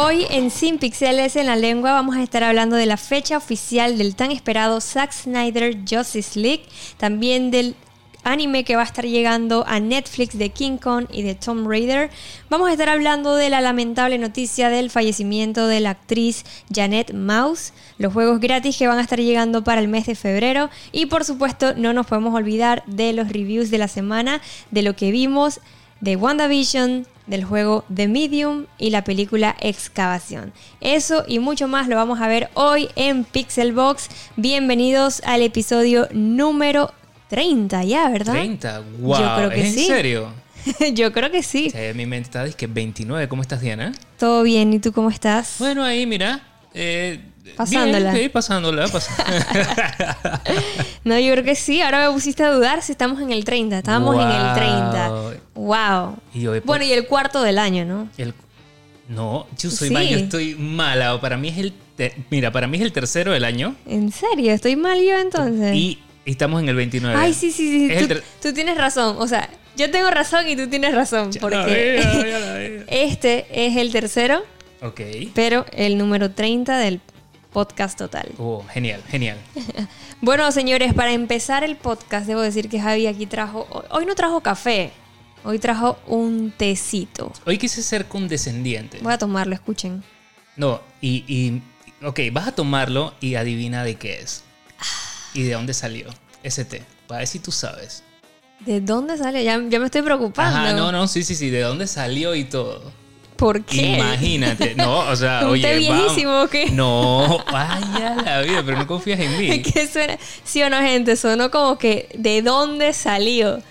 Hoy en Sin Pixeles en la lengua vamos a estar hablando de la fecha oficial del tan esperado Zack Snyder Justice League, también del anime que va a estar llegando a Netflix de King Kong y de Tomb Raider. Vamos a estar hablando de la lamentable noticia del fallecimiento de la actriz Janet Mouse, los juegos gratis que van a estar llegando para el mes de febrero y por supuesto no nos podemos olvidar de los reviews de la semana, de lo que vimos de WandaVision, del juego The Medium y la película Excavación. Eso y mucho más lo vamos a ver hoy en Pixelbox. Bienvenidos al episodio número 30 ya, ¿verdad? 30, wow. Yo creo que ¿Es sí. en serio? Yo creo que sí. Mi mente está que 29. ¿Cómo estás, Diana? Todo bien, ¿y tú cómo estás? Bueno, ahí, mira. Eh, Pasándola. Bien, sí, pasándola. pas- No, yo creo que sí. Ahora me pusiste a dudar si estamos en el 30. Estábamos en el 30. Wow. Y hoy, Bueno, y el cuarto del año, ¿no? el- no, yo soy Sí. mal, yo estoy mala. Para mí es el. te- mira, para mí es el tercero del año. ¿En serio? ¿Estoy mal yo entonces? Y estamos en el 29. Ay, sí, sí, sí. Tú, tienes razón. O sea, yo tengo razón y tú tienes razón. Ya la Porque ya la este es el tercero, Ok. pero el número 30 del podcast total. Oh, genial, genial. Bueno, señores, para empezar el podcast, debo decir que Javi aquí trajo. Hoy no trajo café, hoy trajo un tecito. Hoy quise ser condescendiente. Voy a tomarlo, escuchen. No, y, y. Ok, vas a tomarlo y adivina de qué es. Y de dónde salió ese té. Para ver si tú sabes. ¿De dónde sale? Ya, ya me estoy preocupando. Ajá, no, no, sí, sí, sí, de dónde salió y todo. ¿Por qué? Imagínate. No, o sea, ¿Un oye. té vamos. viejísimo o qué? No, vaya la vida, pero no confías en mí. ¿Qué suena? Sí o no, gente, sonó como que ¿de dónde salió?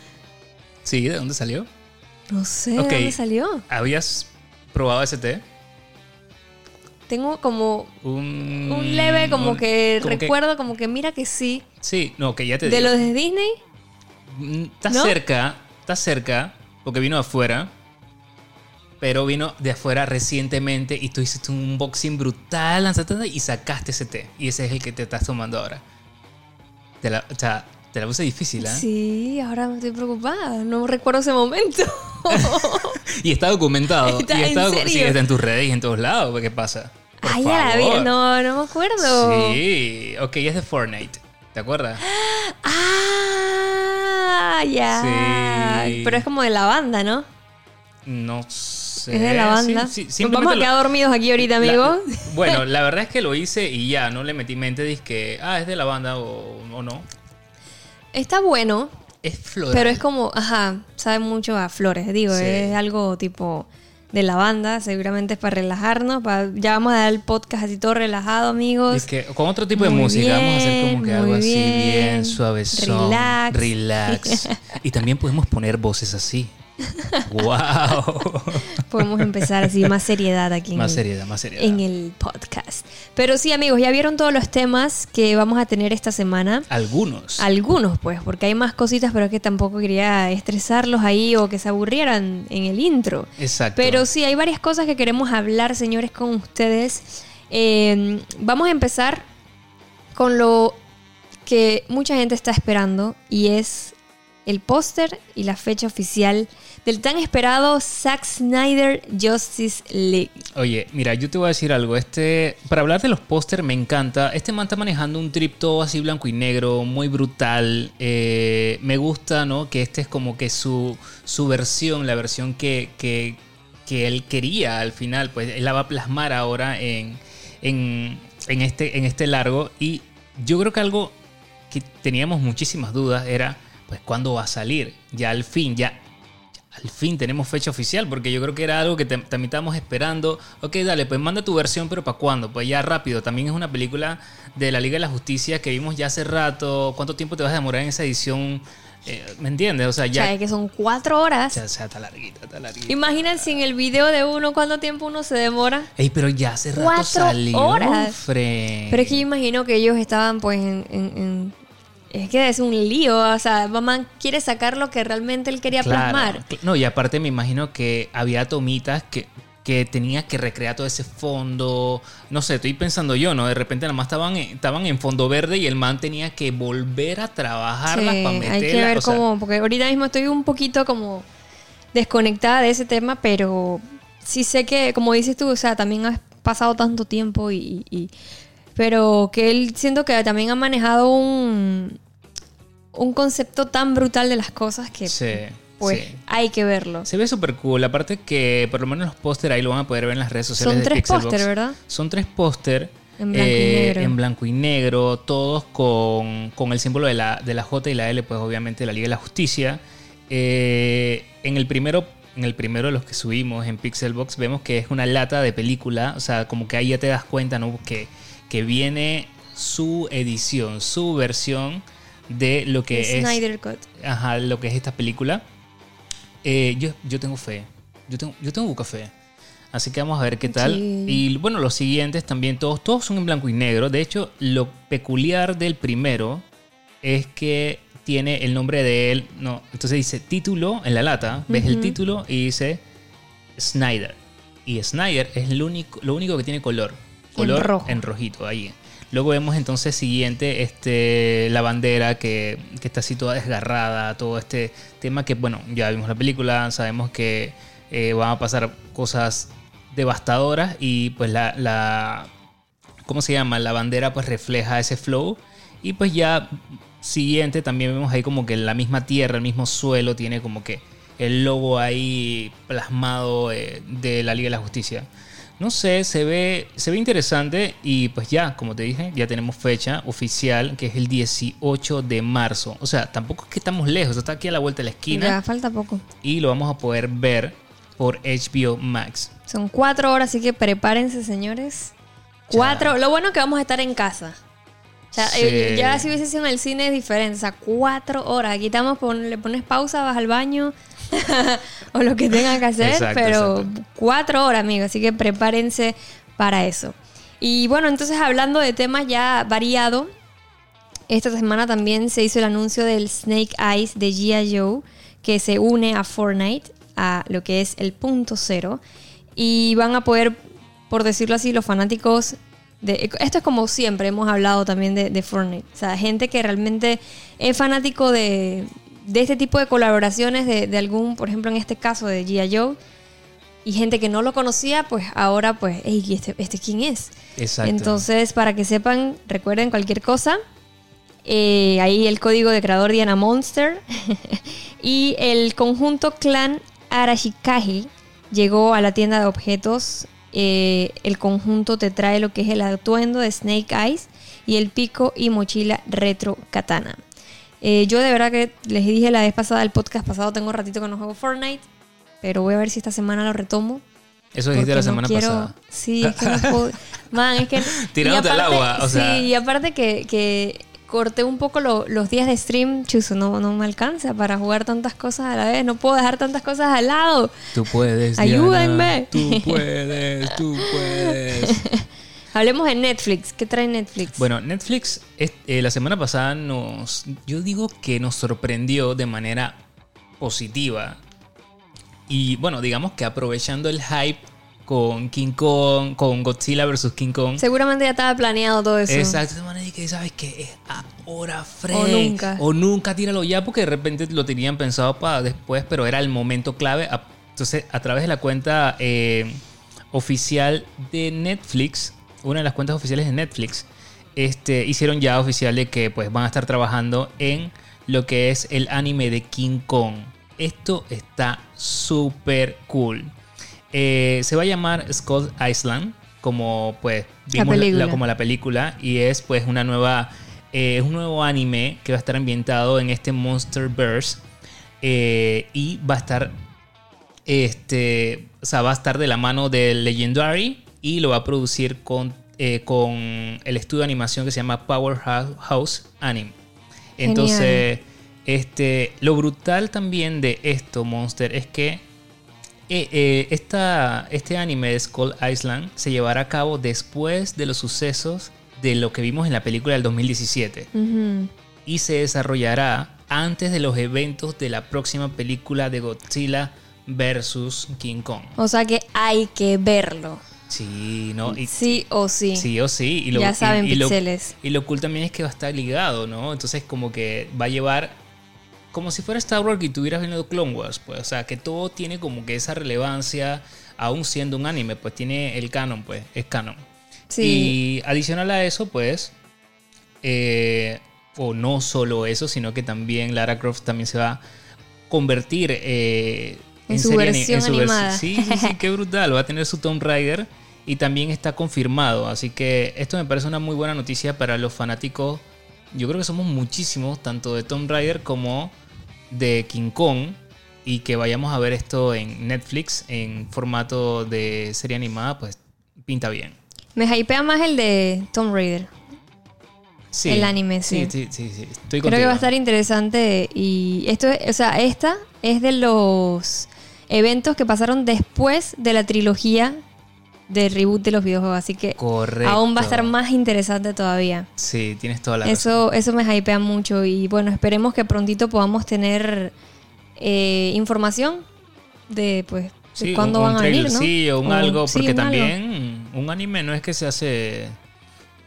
Sí, ¿de dónde salió? No sé de dónde salió. ¿Habías probado ese té? Tengo como Un, un leve, como un- que como recuerdo, como que mira que sí. sí, no, que ya te De digo. los de Disney, Mm, Está ¿No? cerca, está cerca, porque vino de afuera. Pero vino de afuera recientemente y tú hiciste un unboxing brutal lanzaste y sacaste ese té. Y ese es el que te estás tomando ahora. Te la, o sea, te la puse difícil, ¿eh? sí, ahora me estoy preocupada. No recuerdo ese momento. Y está documentado. ¿Está y en está, docu- serio? sí, está en tus redes y en todos lados. ¿Qué pasa? Por Ay, ya la vi. favor. No, no me acuerdo. Sí, ok, es de Fortnite. ¿Te acuerdas? Ah, ya. Sí. Pero es como de la banda, ¿no? No sé. Es de la banda. Sí, sí, Nos vamos a lo- quedar dormidos aquí ahorita, La- amigos. bueno, la verdad es que lo hice y ya, no le metí mente de que, ah, es de la banda o, o no. Está bueno, Es floral. pero es como, ajá, sabe mucho a flores. Digo, es algo tipo de la banda. Seguramente es para relajarnos. Para, ya vamos a dar el podcast así todo relajado, amigos. Es que con otro tipo de música vamos a hacer como que bien, algo muy así bien. bien suavezón. Relax. Relax. y también podemos poner voces así. Wow. Podemos empezar así, más seriedad aquí en más el- seriedad, más seriedad. en el podcast. Pero sí, amigos, ya vieron todos los temas que vamos a tener esta semana. Algunos. Algunos, pues, porque hay más cositas, pero es que tampoco quería estresarlos ahí o que se aburrieran en el intro. Exacto. Pero sí, hay varias cosas que queremos hablar, señores, con ustedes. Eh, vamos a empezar con lo que mucha gente está esperando y es el póster y la fecha oficial del tan esperado Zack Snyder Justice League. Oye, mira, yo te voy a decir algo. Este, para hablar de los póster, me encanta. Este man está manejando un trip todo así blanco y negro, muy brutal. Eh, me gusta, ¿no? Que este es como que su, su versión, la versión que, que, que él quería al final. Pues él la va a plasmar ahora en, en, en este, en este largo. Y yo creo que algo que teníamos muchísimas dudas era, pues, ¿cuándo va a salir? Ya al fin, ya al fin tenemos fecha oficial, porque yo creo que era algo que también estábamos esperando. Ok, dale, pues manda tu versión, pero ¿para cuándo? Pues ya rápido. También es una película de la Liga de la Justicia que vimos ya hace rato. ¿Cuánto tiempo te vas a demorar en esa edición? Eh, ¿Me entiendes? O sea, O sea, ya... que son cuatro horas. O sea, o está larguita, está larguita. Imagínense en el video de uno cuánto tiempo uno se demora. Ey, pero ya hace rato Cuatro salió, horas. Pero es que yo imagino que ellos estaban pues en... en- en- es que es un lío, o sea, mamá quiere sacar lo que realmente él quería Claro, plasmar. No, y aparte me imagino que había tomitas que, que tenía que recrear todo ese fondo. No sé, estoy pensando yo, ¿no? De repente nada más estaban, en- estaban en fondo verde y el man tenía que volver a trabajarlas Sí, para meterlas. hay que ver o sea, cómo, porque ahorita mismo estoy un poquito como desconectada de ese tema, pero sí sé que, como dices tú, o sea, también has pasado tanto tiempo y, y- pero que él siento que también ha manejado un, un concepto tan brutal de las cosas que Sí, pues sí. hay que verlo. Se ve súper cool. Aparte que por lo menos los póster ahí lo van a poder ver en las redes sociales Son de tres póster, ¿verdad? Son tres póster. eh, En blanco y negro. en blanco y negro, todos con, con el símbolo de la, de la J y la L, pues obviamente de la Liga de la Justicia. Eh, en el primero, en el primero de los que subimos en Pixelbox, vemos que es una lata de película. O sea, como que ahí ya te das cuenta, ¿no? Que, que viene su edición, su versión de lo que es Snyder Cut. ajá, lo que es esta película. Eh, yo, yo tengo fe. Yo tengo, yo tengo fe. Así que vamos a ver qué tal. Sí. Y bueno, los siguientes también, todos, todos son en blanco y negro. De hecho, lo peculiar del primero es que tiene el nombre de él. No, entonces dice título en la lata. Ves el título y dice Snyder. Y Snyder es lo único, lo único que tiene color. Color rojo. en rojito ahí. Luego vemos entonces siguiente este, la bandera que, que está así toda desgarrada, todo este tema que, bueno, ya vimos la película, sabemos que eh, van a pasar cosas devastadoras y pues la, la, ¿cómo se llama? La bandera pues refleja ese flow y pues ya siguiente también vemos ahí como que la misma tierra, el mismo suelo tiene como que el logo ahí plasmado eh, de la Liga de la Justicia. No sé, se ve, se ve interesante y pues ya, como te dije, ya tenemos fecha oficial que es el 18 de marzo. O sea, tampoco es que estamos lejos, está aquí a la vuelta de la esquina Ya, falta poco. y lo vamos a poder ver por HBO Max. Son cuatro horas, así que prepárense, señores. Cuatro. Lo bueno es que vamos a estar en casa. O sea, Sí. eh, ya si hubiese sido en el cine es diferente. O sea, cuatro horas. Aquí estamos, le pones pausa, vas al baño o lo que tengan que hacer. Exacto, pero exacto. cuatro horas, amigos. Así que prepárense para eso. Y bueno, entonces hablando de temas ya variado, esta semana también se hizo el anuncio del Snake Eyes de G.I. Joe, que se une a Fortnite, a lo que es el punto cero. Y van a poder, por decirlo así, los fanáticos de... Esto es como siempre hemos hablado también de, de Fortnite. O sea, gente que realmente es fanático de, de este tipo de colaboraciones, de, de algún, por ejemplo, en este caso de G.I. Joe. Y gente que no lo conocía, pues ahora, pues, "Ey, ¿y este, ¿este quién es? Exacto. Entonces, para que sepan, recuerden cualquier cosa. eh, ahí el código de creador Diana Monster. y el conjunto clan Arashikaji llegó a la tienda de objetos. Eh, el conjunto te trae lo que es el atuendo de Snake Eyes y el pico y mochila retro katana. Eh, yo de verdad que les dije la vez pasada, el podcast pasado, tengo un ratito que no juego Fortnite. Pero voy a ver si esta semana lo retomo. Eso dijiste la no semana quiero- pasada. Sí, es que no puedo. Man, es que. Tirándote al agua, o sea. Sí, y aparte que, que corté un poco lo- los días de stream, chuzo, no, no me alcanza para jugar tantas cosas a la vez. No puedo dejar tantas cosas al lado. Tú puedes. Ayúdenme. Diana. Tú puedes, tú puedes. Hablemos de Netflix. ¿Qué trae Netflix? Bueno, Netflix es- eh, la semana pasada nos, yo digo que nos sorprendió de manera positiva. Y bueno, digamos que aprovechando el hype con King Kong, con Godzilla vs. King Kong. Seguramente ya estaba planeado todo eso. Exacto, de manera que sabes que es ahora Fred. O nunca. O nunca, tíralo ya, porque de repente lo tenían pensado para después, pero era el momento clave. Entonces, a través de la cuenta eh, oficial de Netflix, una de las cuentas oficiales de Netflix, este, hicieron ya oficial de que pues van a estar trabajando en lo que es el anime de King Kong. Esto está súper cool. Eh, se va a llamar Skull Island, como pues vimos la- como la película, y es pues una nueva, eh, es un nuevo anime que va a estar ambientado en este Monsterverse eh, y va a estar, este, o sea, va a estar de la mano de Legendary y lo va a producir con, eh, con el estudio de animación que se llama Powerhouse Anime. Entonces, este, lo brutal también de esto, Monster, es que eh, eh, esta- este anime de Skull Island se llevará a cabo después de los sucesos de lo que vimos en la película del 2017 Ujú. y se desarrollará antes de los eventos de la próxima película de Godzilla vs. King Kong. O sea que hay que verlo. Sí, ¿no? Y- sí o sí. Sí o sí. Y lo, Ya saben, y, pixeles. y lo cool también es que va a estar ligado, ¿no? Entonces como que va a llevar como si fuera Star Wars y tuvieras viendo Clone Wars, pues. O sea, que todo tiene como que esa relevancia. aún siendo un anime, pues tiene el canon, pues es canon. Sí. Y adicional a eso, pues, eh, o no solo eso, sino que también Lara Croft también se va a convertir eh, En su serie versión vers- animada. Sí, sí, sí, qué brutal. Va a tener su Tomb Raider y también está confirmado. Así que esto me parece una muy buena noticia para los fanáticos. Yo creo que somos muchísimos, tanto de Tomb Raider como de King Kong. Y que vayamos a ver esto en Netflix en formato de serie animada, pues pinta bien. Me hypea más el de Tomb Raider. Sí. El anime, sí. Sí, sí, sí, sí. Estoy Creo que va a estar interesante y esto, es- o sea, esta es de los eventos que pasaron después de la trilogía de reboot de los videojuegos, así que Correcto. aún va a estar más interesante todavía. Sí, tienes toda la razón. Eso, eso me hypea mucho y bueno, esperemos que prontito podamos tener eh, información de pues de Sí, cuándo un, van un a venir, ¿no? trailercillo, un O- algo, sí, porque un algo. también un anime no es que se hace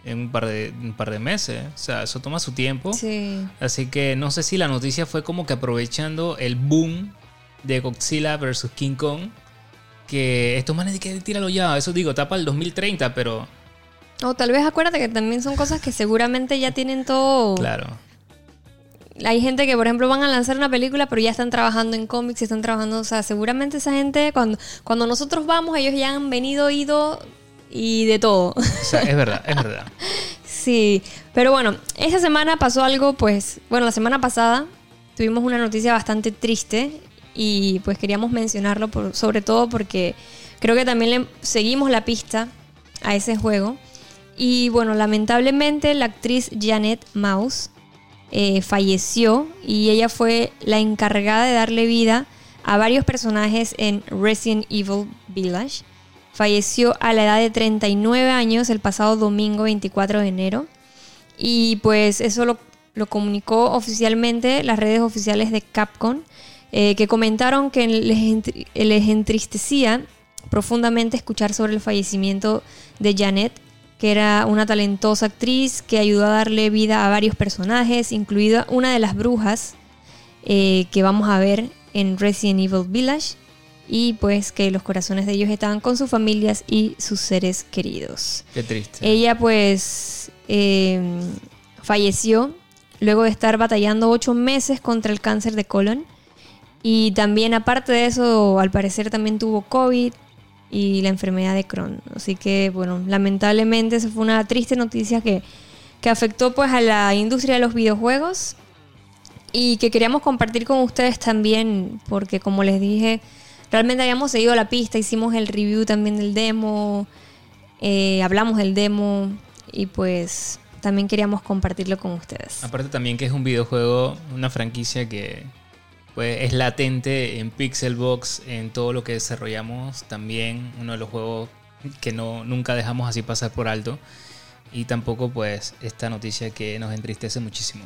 en un par de, un par de meses. O sea, eso toma su tiempo. Sí. Así que no sé si la noticia fue como que aprovechando el boom de Godzilla versus King Kong. Que estos manes de que tíralo ya. Eso digo, tapa el 2030, pero O tal vez acuérdate que también son cosas que seguramente ya tienen todo. claro. Hay gente que, por ejemplo, van a lanzar una película, pero ya están trabajando en cómics, están trabajando, o sea, seguramente esa gente, cuando, cuando nosotros vamos, ellos ya han venido, ido y de todo. O sea, es verdad, es verdad. sí, pero bueno, esta semana pasó algo, pues, bueno, la semana pasada tuvimos una noticia bastante triste y pues queríamos mencionarlo, sobre todo porque creo que también seguimos la pista a ese juego. Y bueno, lamentablemente la actriz Janet Mouse eh, falleció y ella fue la encargada de darle vida a varios personajes en Resident Evil Village. Falleció a la edad de 39 años el pasado domingo 24 de enero. Y pues eso lo, lo comunicó oficialmente las redes oficiales de Capcom, eh, que comentaron que les, entri- les entristecía profundamente escuchar sobre el fallecimiento de Janet, que era una talentosa actriz que ayudó a darle vida a varios personajes, incluida una de las brujas eh, que vamos a ver en Resident Evil Village, y pues que los corazones de ellos estaban con sus familias y sus seres queridos. Qué triste. Ella pues eh, falleció luego de estar batallando ocho meses contra el cáncer de colon. Y también aparte de eso, al parecer también tuvo COVID y la enfermedad de Crohn. Así que bueno, lamentablemente esa fue una triste noticia que, que afectó pues a la industria de los videojuegos y que queríamos compartir con ustedes también porque como les dije, realmente habíamos seguido la pista, hicimos el review también del demo, eh, hablamos del demo y pues también queríamos compartirlo con ustedes. Aparte también que es un videojuego, una franquicia que pues, es latente en Pixelbox, en todo lo que desarrollamos. También uno de los juegos que no, nunca dejamos así pasar por alto. Y tampoco pues esta noticia que nos entristece muchísimo.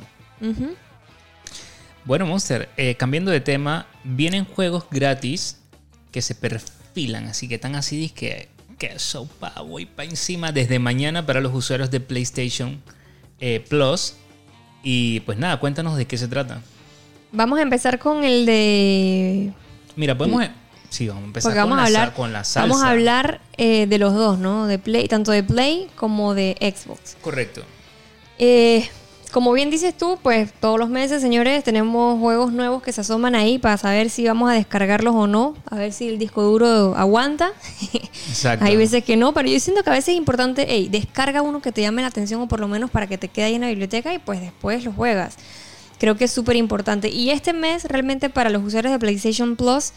Bueno, Monster, eh, cambiando de tema, vienen juegos gratis que se perfilan, así que están así que que sopa voy para encima desde mañana para los usuarios de PlayStation eh, Plus. Y pues nada, cuéntanos de qué se trata. Vamos a empezar con el de... Mira, podemos... Sí, vamos a empezar Porque vamos con, a hablar, con la salsa. vamos a hablar eh, de los dos, ¿no? De Play, tanto de Play como de Xbox. Correcto. Eh, como bien dices tú, pues todos los meses, señores, tenemos juegos nuevos que se asoman ahí para saber si vamos a descargarlos o no, a ver si el disco duro aguanta. Exacto. Hay veces que no, pero yo siento que a veces es importante, hey, descarga uno que te llame la atención o por lo menos para que te quede ahí en la biblioteca y pues después lo juegas. Creo que es súper importante. Y este mes realmente para los usuarios de PlayStation Plus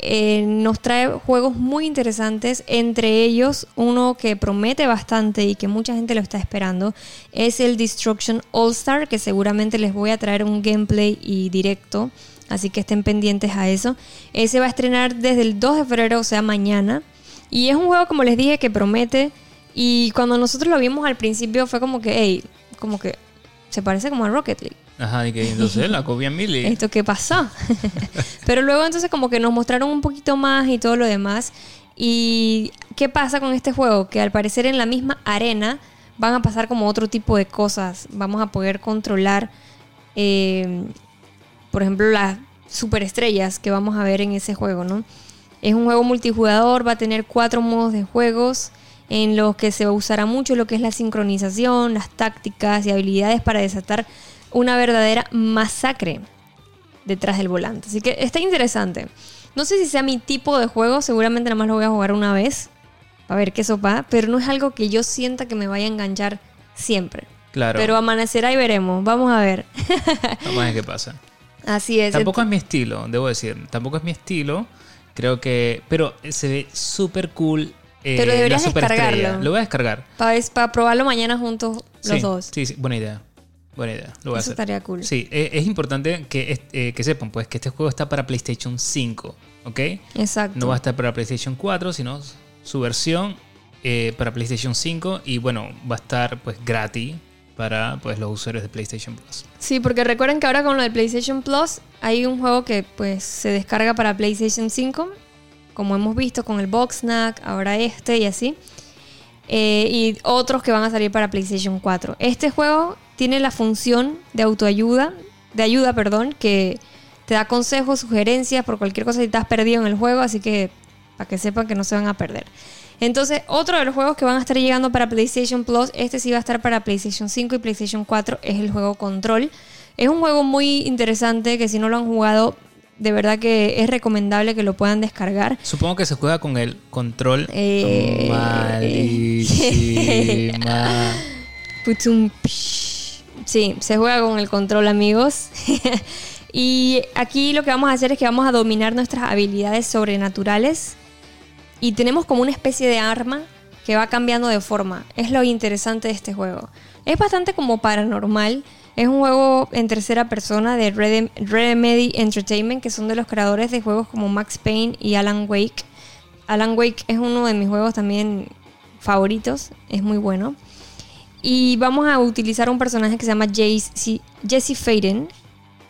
eh, nos trae juegos muy interesantes, entre ellos uno que promete bastante y que mucha gente lo está esperando, es el Destruction All Star, que seguramente les voy a traer un gameplay y directo, así que estén pendientes a eso. Ese va a estrenar desde el 2 de febrero, o sea, mañana. Y es un juego, como les dije, que promete. Y cuando nosotros lo vimos al principio fue como que, hey, como que se parece como a Rocket League. Ajá, y que entonces la copia Mili. ¿Esto qué pasó? Pero luego entonces como que nos mostraron un poquito más y todo lo demás. ¿Y qué pasa con este juego? Que al parecer en la misma arena van a pasar como otro tipo de cosas. Vamos a poder controlar, eh, por ejemplo, las superestrellas que vamos a ver en ese juego, ¿no? Es un juego multijugador, va a tener cuatro modos de juegos en los que se usará mucho lo que es la sincronización, las tácticas y habilidades para desatar una verdadera masacre detrás del volante. Así que está interesante. No sé si sea mi tipo de juego, seguramente nada más lo voy a jugar una vez, para ver qué sopa, pero no es algo que yo sienta que me vaya a enganchar siempre. Claro. Pero amanecerá y veremos, vamos a ver. Vamos a ver qué pasa. Así es. Tampoco es mi estilo, debo decir. Tampoco es mi estilo. Creo que. Pero se ve súper cool. eh, Pero deberías la superestrella. descargarlo. Lo voy a descargar. Para probarlo mañana juntos los sí, dos. Sí, sí, buena idea. Buena idea. Lo voy a Eso hacer. estaría cool. Sí, eh, es importante que, eh, que sepan pues que este juego está para PlayStation 5, ¿ok? Exacto. No va a estar para PlayStation 4, sino su versión eh, para PlayStation 5 y bueno, va a estar pues gratis para pues los usuarios de PlayStation Plus. Sí, porque recuerden que ahora con lo del PlayStation Plus hay un juego que pues se descarga para PlayStation 5, como hemos visto con el Boxnack, ahora este y así. Eh, y otros que van a salir para PlayStation 4. Este juego tiene la función de autoayuda, de ayuda, perdón, que te da consejos, sugerencias por cualquier cosa si estás perdido en el juego, así que para que sepan que no se van a perder. Entonces, otro de los juegos que van a estar llegando para PlayStation Plus, este sí va a estar para PlayStation 5 y PlayStation 4, es el juego Control. Es un juego muy interesante que si no lo han jugado, de verdad que es recomendable que lo puedan descargar. Supongo que se juega con el control Eh, malísima. Sí, se juega con el control, amigos. y aquí lo que vamos a hacer es que vamos a dominar nuestras habilidades sobrenaturales. Y tenemos como una especie de arma que va cambiando de forma. Es lo interesante de este juego. Es bastante como paranormal. Es un juego en tercera persona de Redem- Remedy Entertainment, que son de los creadores de juegos como Max Payne y Alan Wake. Alan Wake es uno de mis juegos también favoritos. Es muy bueno. Y vamos a utilizar un personaje que se llama Jace- Jessie Faden,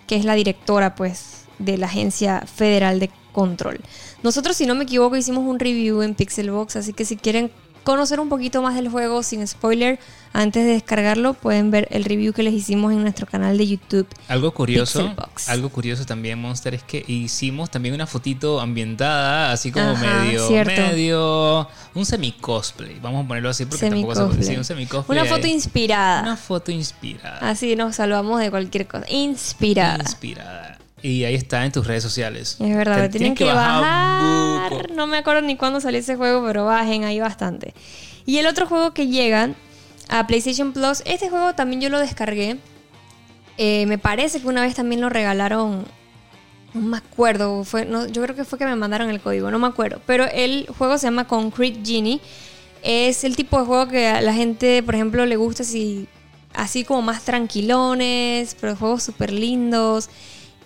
que es la directora, pues, de la Agencia Federal de Control. Nosotros, si no me equivoco, hicimos un review en Pixelbox, así que si quieren conocer un poquito más del juego sin spoiler, antes de descargarlo, pueden ver el review que les hicimos en nuestro canal de YouTube. Algo curioso, algo curioso también, Monster, es que hicimos también una fotito ambientada, así como Ajá, medio, cierto. medio, un semi-cosplay, vamos a ponerlo así porque tampoco se puede decir un semi-cosplay. Una foto ahí. inspirada. Una foto inspirada. Así nos salvamos de cualquier cosa. Inspirada. Inspirada. Y ahí está en tus redes sociales. Es verdad, Te- tienen que bajar. No me acuerdo ni cuándo salió ese juego, pero bajen ahí bastante. Y el otro juego que llega a PlayStation Plus, este juego también yo lo descargué. Eh, me parece que una vez también lo regalaron. No me acuerdo. Fue, no, yo creo que fue que me mandaron el código, no me acuerdo. Pero el juego se llama Concrete Genie. Es el tipo de juego que a la gente, por ejemplo, le gusta así, así como más tranquilones, pero juegos súper lindos.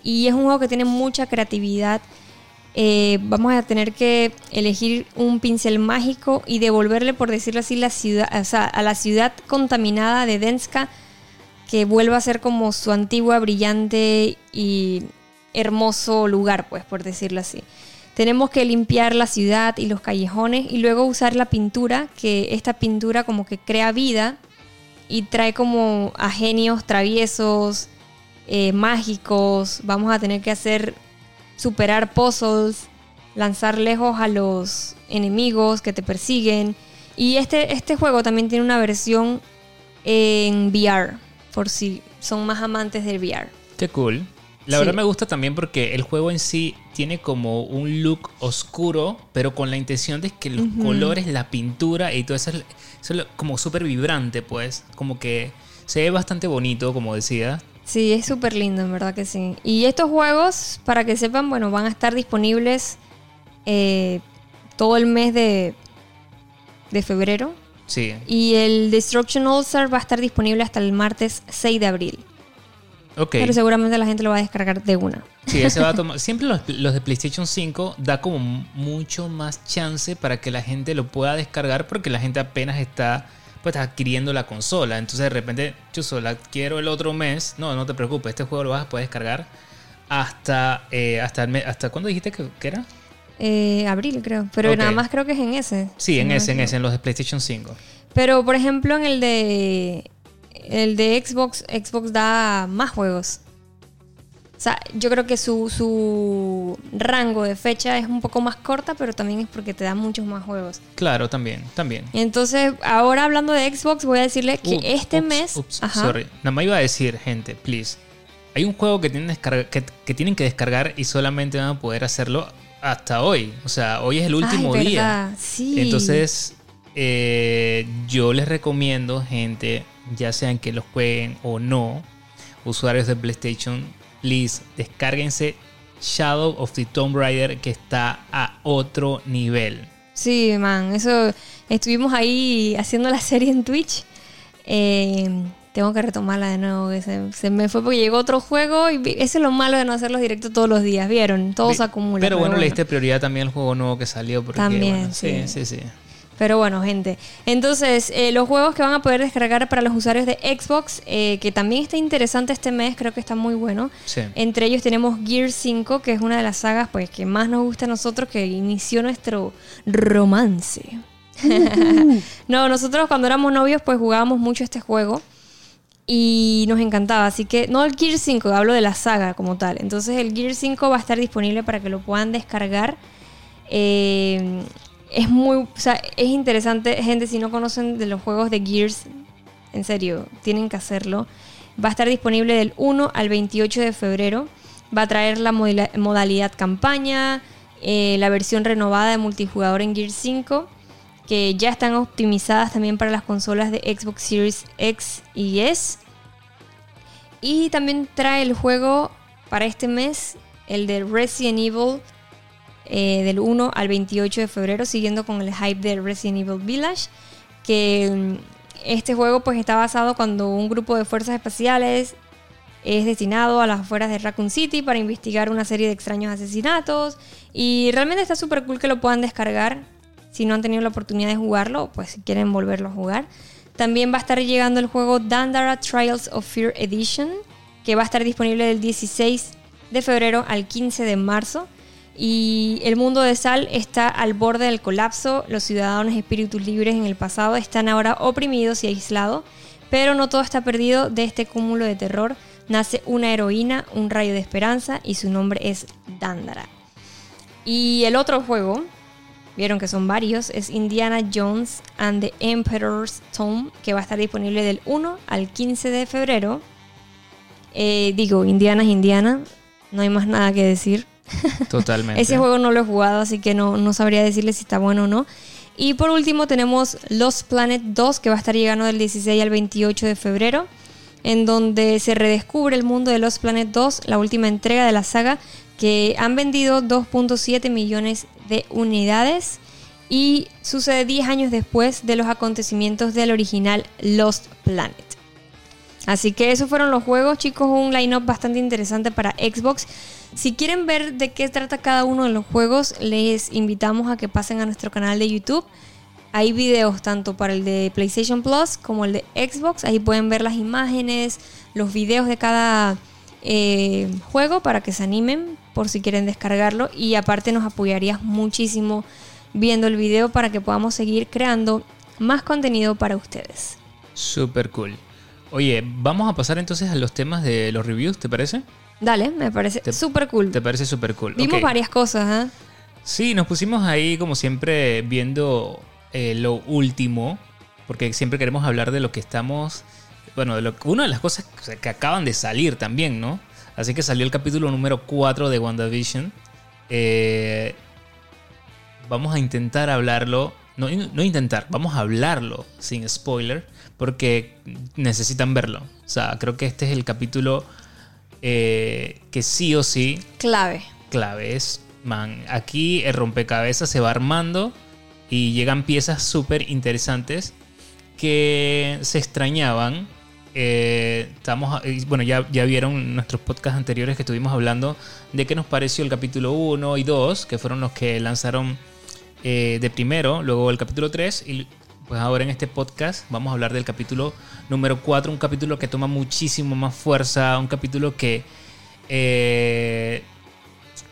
Y es un juego que tiene mucha creatividad. Eh, vamos a tener que elegir un pincel mágico y devolverle, por decirlo así, la ciudad, a la ciudad contaminada de Denska, que vuelva a ser como su antigua, brillante y hermoso lugar, pues, por decirlo así. Tenemos que limpiar la ciudad y los callejones y luego usar la pintura, que esta pintura como que crea vida y trae como a genios traviesos, eh, mágicos. Vamos a tener que hacer superar puzzles, lanzar lejos a los enemigos que te persiguen. Y este, este juego también tiene una versión en VR, por si son más amantes del VR. Qué cool. La Sí. verdad me gusta también porque el juego en sí tiene como un look oscuro, pero con la intención de que los colores, la pintura y todo eso, es- eso es como súper vibrante, pues. Como que se ve bastante bonito, como decía. Sí, es súper lindo, en verdad que sí. Y estos juegos, para que sepan, bueno, van a estar disponibles eh, todo el mes de, de febrero. Sí. Y el Destruction All va a estar disponible hasta el martes 6 de abril. Ok. Pero seguramente la gente lo va a descargar de una. Sí, ese va a tomar. Siempre los, los de PlayStation 5 da como mucho más chance para que la gente lo pueda descargar porque la gente apenas está pues adquiriendo la consola. Entonces de repente, yo solo adquiero el otro mes. No, no te preocupes, este juego lo vas a poder descargar hasta eh, hasta el mes, hasta cuándo dijiste que, que era? Eh, abril, creo. Pero nada más creo que es en ese. Sí, Si en no ese, en ese, en los de PlayStation 5. Pero por ejemplo, en el de. El de Xbox, Xbox da más juegos. O sea, yo creo que su, su rango de fecha es un poco más corta, pero también es porque te dan muchos más juegos. Claro, también, también. Entonces, ahora hablando de Xbox, voy a decirle que este ups, mes... ups, Ajá. sorry. Nada más iba a decir, gente, please. Hay un juego que tienen, que, que tienen que descargar y solamente van a poder hacerlo hasta hoy. O sea, hoy es el último Ay, día. Sí. Entonces, eh, yo les recomiendo, gente, ya sean que los jueguen o no, usuarios de PlayStation, please, descárguense Shadow of the Tomb Raider que está a otro nivel. Sí, man, eso estuvimos ahí haciendo la serie en Twitch. Eh, tengo que retomarla de nuevo, que se, se me fue porque llegó otro juego y eso es lo malo de no hacer los directos todos los días, ¿vieron? Todo se acumula. Pero bueno, le diste prioridad también al juego nuevo que salió. Porque, También, bueno, sí, sí. sí, sí. Pero bueno, gente. Entonces, eh, los juegos que van a poder descargar para los usuarios de Xbox, eh, que también está interesante este mes, creo que está muy bueno. Sí. Entre ellos tenemos Gear 5, que es una de las sagas pues, que más nos gusta a nosotros, que inició nuestro romance. no, nosotros cuando éramos novios pues jugábamos mucho este juego y nos encantaba. Así que, no el Gear 5, hablo de la saga como tal. Entonces el Gear 5 va a estar disponible para que lo puedan descargar. Eh, es muy, o sea, es interesante, gente, si no conocen de los juegos de Gears, en serio, tienen que hacerlo. Va a estar disponible del 1 al 28 de febrero. Va a traer la modalidad campaña, eh, la versión renovada de multijugador en Gears 5, que ya están optimizadas también para las consolas de Xbox Series X y S. Y también trae el juego para este mes, el de Resident Evil eh, del 1 al 28 de febrero, siguiendo con el hype de Resident Evil Village, que mm, este juego pues está basado cuando un grupo de fuerzas espaciales es destinado a las afueras de Raccoon City para investigar una serie de extraños asesinatos y realmente está súper cool que lo puedan descargar si no han tenido la oportunidad de jugarlo, pues si quieren volverlo a jugar. También va a estar llegando el juego Dandara Trials of Fear Edition, que va a estar disponible del 16 de febrero al 15 de marzo. Y el mundo de Sal está al borde del colapso. Los ciudadanos espíritus libres en el pasado están ahora oprimidos y aislados. Pero no todo está perdido. De este cúmulo de terror nace una heroína, un rayo de esperanza y su nombre es Dandara. Y el otro juego, vieron que son varios, es Indiana Jones and the Emperor's Tomb, que va a estar disponible del 1 al 15 de febrero. Eh, digo, Indiana es Indiana, no hay más nada que decir. Totalmente. Ese juego no lo he jugado, así que no, no sabría decirle si está bueno o no. Y por último tenemos Lost Planet 2, que va a estar llegando del 16 al 28 de febrero, en donde se redescubre el mundo de Lost Planet 2, la última entrega de la saga, que han vendido 2.7 millones de unidades y sucede 10 años después de los acontecimientos del original Lost Planet. Así que esos fueron los juegos, chicos, un line-up bastante interesante para Xbox. Si quieren ver de qué trata cada uno de los juegos, les invitamos a que pasen a nuestro canal de YouTube. Hay videos tanto para el de PlayStation Plus como el de Xbox. Ahí pueden ver las imágenes, los videos de cada eh, juego para que se animen por si quieren descargarlo. Y aparte nos apoyarías muchísimo viendo el video para que podamos seguir creando más contenido para ustedes. Súper cool. Oye, vamos a pasar entonces a los temas de los reviews, ¿te parece? Dale, me parece súper cool. ¿Te parece súper cool? Vimos varias cosas, ¿eh? Sí, nos pusimos ahí como siempre viendo eh, lo último, porque siempre queremos hablar de lo que estamos, bueno, de lo, una de las cosas que- que acaban de salir también, ¿no? Así que salió el capítulo número 4 de WandaVision. Eh, vamos a intentar hablarlo, no, no intentar, vamos a hablarlo sin spoiler, porque necesitan verlo. O sea, creo que este es el capítulo eh, que sí o sí Clave. claves. Man, aquí el rompecabezas se va armando y llegan piezas súper interesantes que se extrañaban. Eh, estamos, bueno, ya, ya vieron nuestros podcasts anteriores que estuvimos hablando de qué nos pareció el capítulo 1 y 2, que fueron los que lanzaron eh, de primero, luego el capítulo 3 y pues ahora en este podcast vamos a hablar del capítulo número 4, un capítulo que toma muchísimo más fuerza, un capítulo que eh,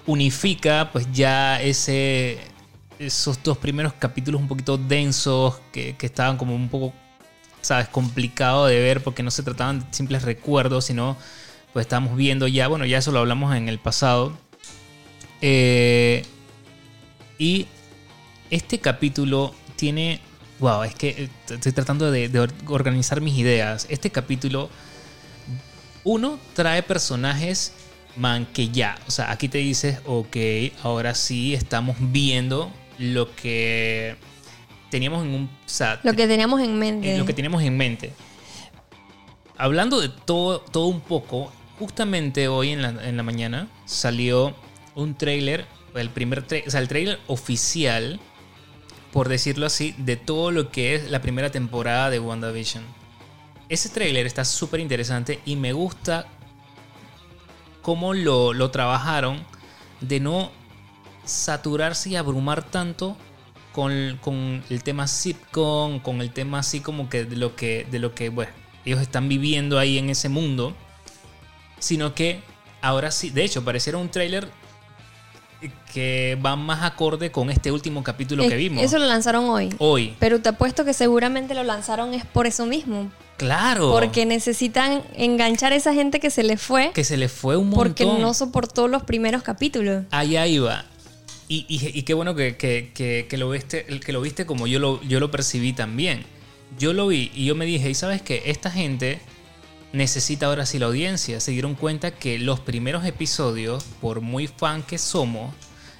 unifica pues ya ese esos dos primeros capítulos un poquito densos que, estaban como un poco sabes complicado de ver porque no se trataban de simples recuerdos sino pues estamos viendo ya, bueno, ya eso lo hablamos en el pasado. Eh, y este capítulo tiene, wow, es que eh, estoy tratando de, de organizar mis ideas. Este capítulo, uno, trae personajes, man, que ya, o sea, aquí te dices, ok, ahora sí estamos viendo lo que teníamos en un... O sea, Lo que teníamos en mente. eh, lo que teníamos en mente. Hablando de todo, todo un poco, justamente hoy en la, en la mañana salió un trailer, el primer tra- o sea, el trailer oficial, por decirlo así, de todo lo que es la primera temporada de WandaVision. Ese trailer está súper interesante y me gusta cómo lo, lo trabajaron de no saturarse y abrumar tanto con, con el tema sitcom, con el tema así como que de lo que, de lo que bueno, ellos están viviendo ahí en ese mundo, sino que ahora sí, de hecho, pareciera un tráiler que va más acorde con este último capítulo Es- que vimos. Eso lo lanzaron hoy. Hoy. Pero te apuesto que seguramente lo lanzaron es por eso mismo. Claro. Porque necesitan enganchar a esa gente que se les fue que se le fue un montón. porque no soportó los primeros capítulos. Allá iba. Y, y- y qué bueno que, que- que- que lo viste, que lo viste como yo lo, yo lo percibí también. Yo lo vi y yo me dije, ¿y sabes qué? Esta gente necesita ahora sí la audiencia. Se dieron cuenta que los primeros episodios, por muy fan que somos,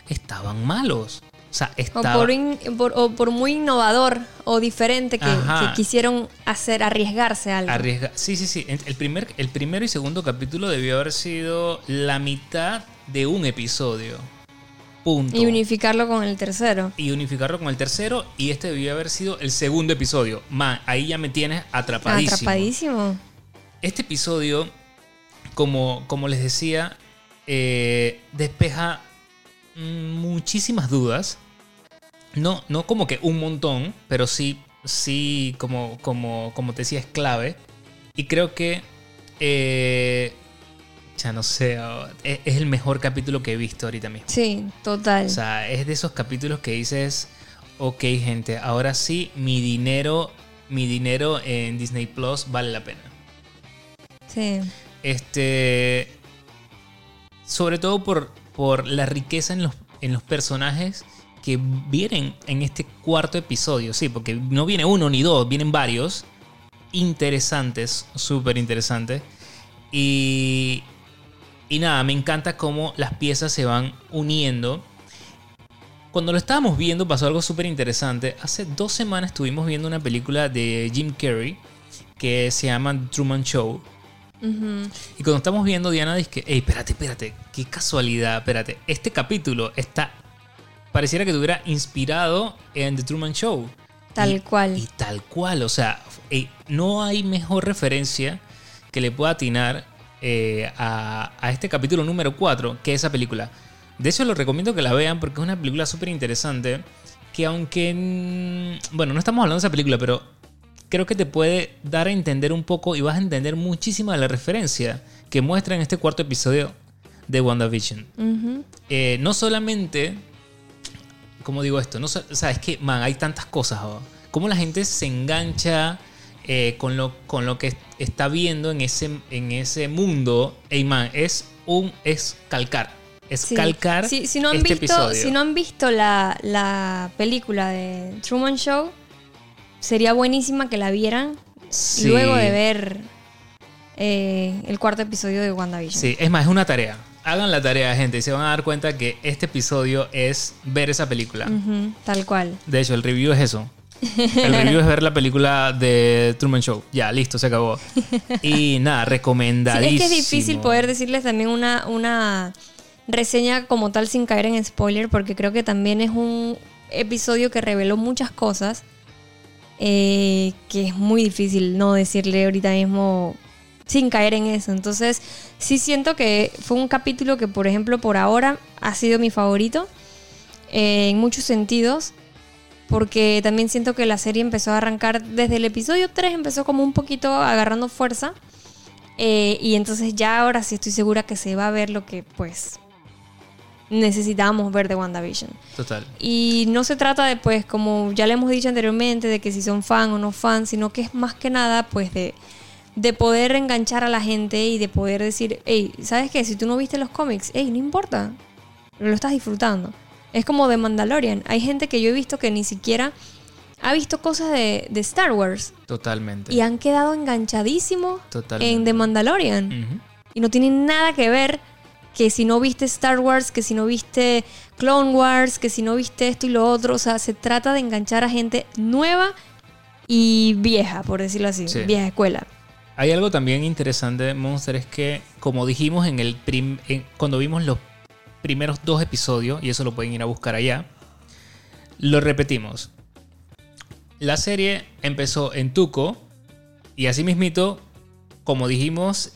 estaban malos. O sea, O estaban... por, in- por- o por muy innovador o diferente que quisieron hacer, arriesgarse a algo. Arriesga. Sí, sí, sí. El, primer, el primero y segundo capítulo debió haber sido la mitad de un episodio. Punto. y unificarlo con el tercero. y unificarlo con el tercero y este debió haber sido el segundo episodio. Man, ahí ya me tienes atrapadísimo. Atrapadísimo. Este episodio, como, como les decía, eh, despeja muchísimas dudas. No, no como que un montón, pero sí, sí, como, como, como te decía, es clave. Y creo que, eh, ya no sé, es, es el mejor capítulo que he visto ahorita mismo. Sí, total. O sea, es de esos capítulos que dices, ok gente, ahora sí, mi dinero, mi dinero en Disney Plus vale la pena. Sí. Este, sobre todo por, por la riqueza en los, en los personajes que vienen en este cuarto episodio, sí, porque no viene uno ni dos, vienen varios interesantes, súper interesantes. Y, y nada, me encanta cómo las piezas se van uniendo. Cuando lo estábamos viendo pasó algo súper interesante. Hace dos semanas estuvimos viendo una película de Jim Carrey que se llama Truman Show. Y cuando estamos viendo, Diana dice que, hey, espérate, espérate, qué casualidad, espérate. Este capítulo está, pareciera que estuviera inspirado en The Truman Show. Tal Y- cual. Y tal cual, o sea, no hay mejor referencia que le pueda atinar eh, a, a este capítulo número 4 que esa película. De hecho, les recomiendo que la vean porque es una película súper interesante que aunque... Bueno, no estamos hablando de esa película, pero creo que te puede dar a entender un poco y vas a entender muchísima de la referencia que muestra en este cuarto episodio de WandaVision. Eh, no solamente, ¿cómo digo esto? No, so- o sea, es que, man, hay tantas cosas. ¿no? Cómo la gente se engancha eh, con, lo, con lo que está viendo en ese, en ese mundo. Ey, man, es un es calcar. Es Sí. calcar Si, si no han este visto, episodio. si no han visto la, la película de Truman Show, sería buenísima que la vieran Sí. luego de ver eh, el cuarto episodio de WandaVision. Sí, es más, es una tarea. Hagan la tarea, gente, y se van a dar cuenta que este episodio es ver esa película. Tal cual. De hecho, el review es eso. El review es ver la película de Truman Show. Ya, listo, se acabó. Y nada, Sí, recomendadísimo. es que es difícil poder decirles también una, una reseña como tal sin caer en spoiler, porque creo que también es un episodio que reveló muchas cosas eh, que es muy difícil no decirle ahorita mismo sin caer en eso. Entonces, sí siento que fue un capítulo que, por ejemplo, por ahora ha sido mi favorito eh, en muchos sentidos. Porque también siento que la serie empezó a arrancar desde el episodio 3, empezó como un poquito agarrando fuerza. Eh, y entonces ya ahora sí estoy segura que se va a ver lo que pues necesitábamos ver de WandaVision. Total. Y no se trata de pues como ya le hemos dicho anteriormente de que si son fan o no fan, sino que es más que nada pues de, de poder enganchar a la gente y de poder decir, hey, ¿sabes qué? Si tú no viste los cómics, hey, no importa, lo estás disfrutando. Es como de Mandalorian. Hay gente que yo he visto que ni siquiera ha visto cosas de, de Star Wars Totalmente. y han quedado enganchadísimos Totalmente. en The Mandalorian. Y no tienen nada que ver que si no viste Star Wars, que si no viste Clone Wars, que si no viste esto y lo otro. O sea, se trata de enganchar a gente nueva y vieja, por decirlo así, Sí. vieja escuela. Hay algo también interesante de Monster es que, como dijimos en el prim- en- cuando vimos los primeros dos episodios, y eso lo pueden ir a buscar allá, lo repetimos. La serie empezó en Tuco y así mismito, como dijimos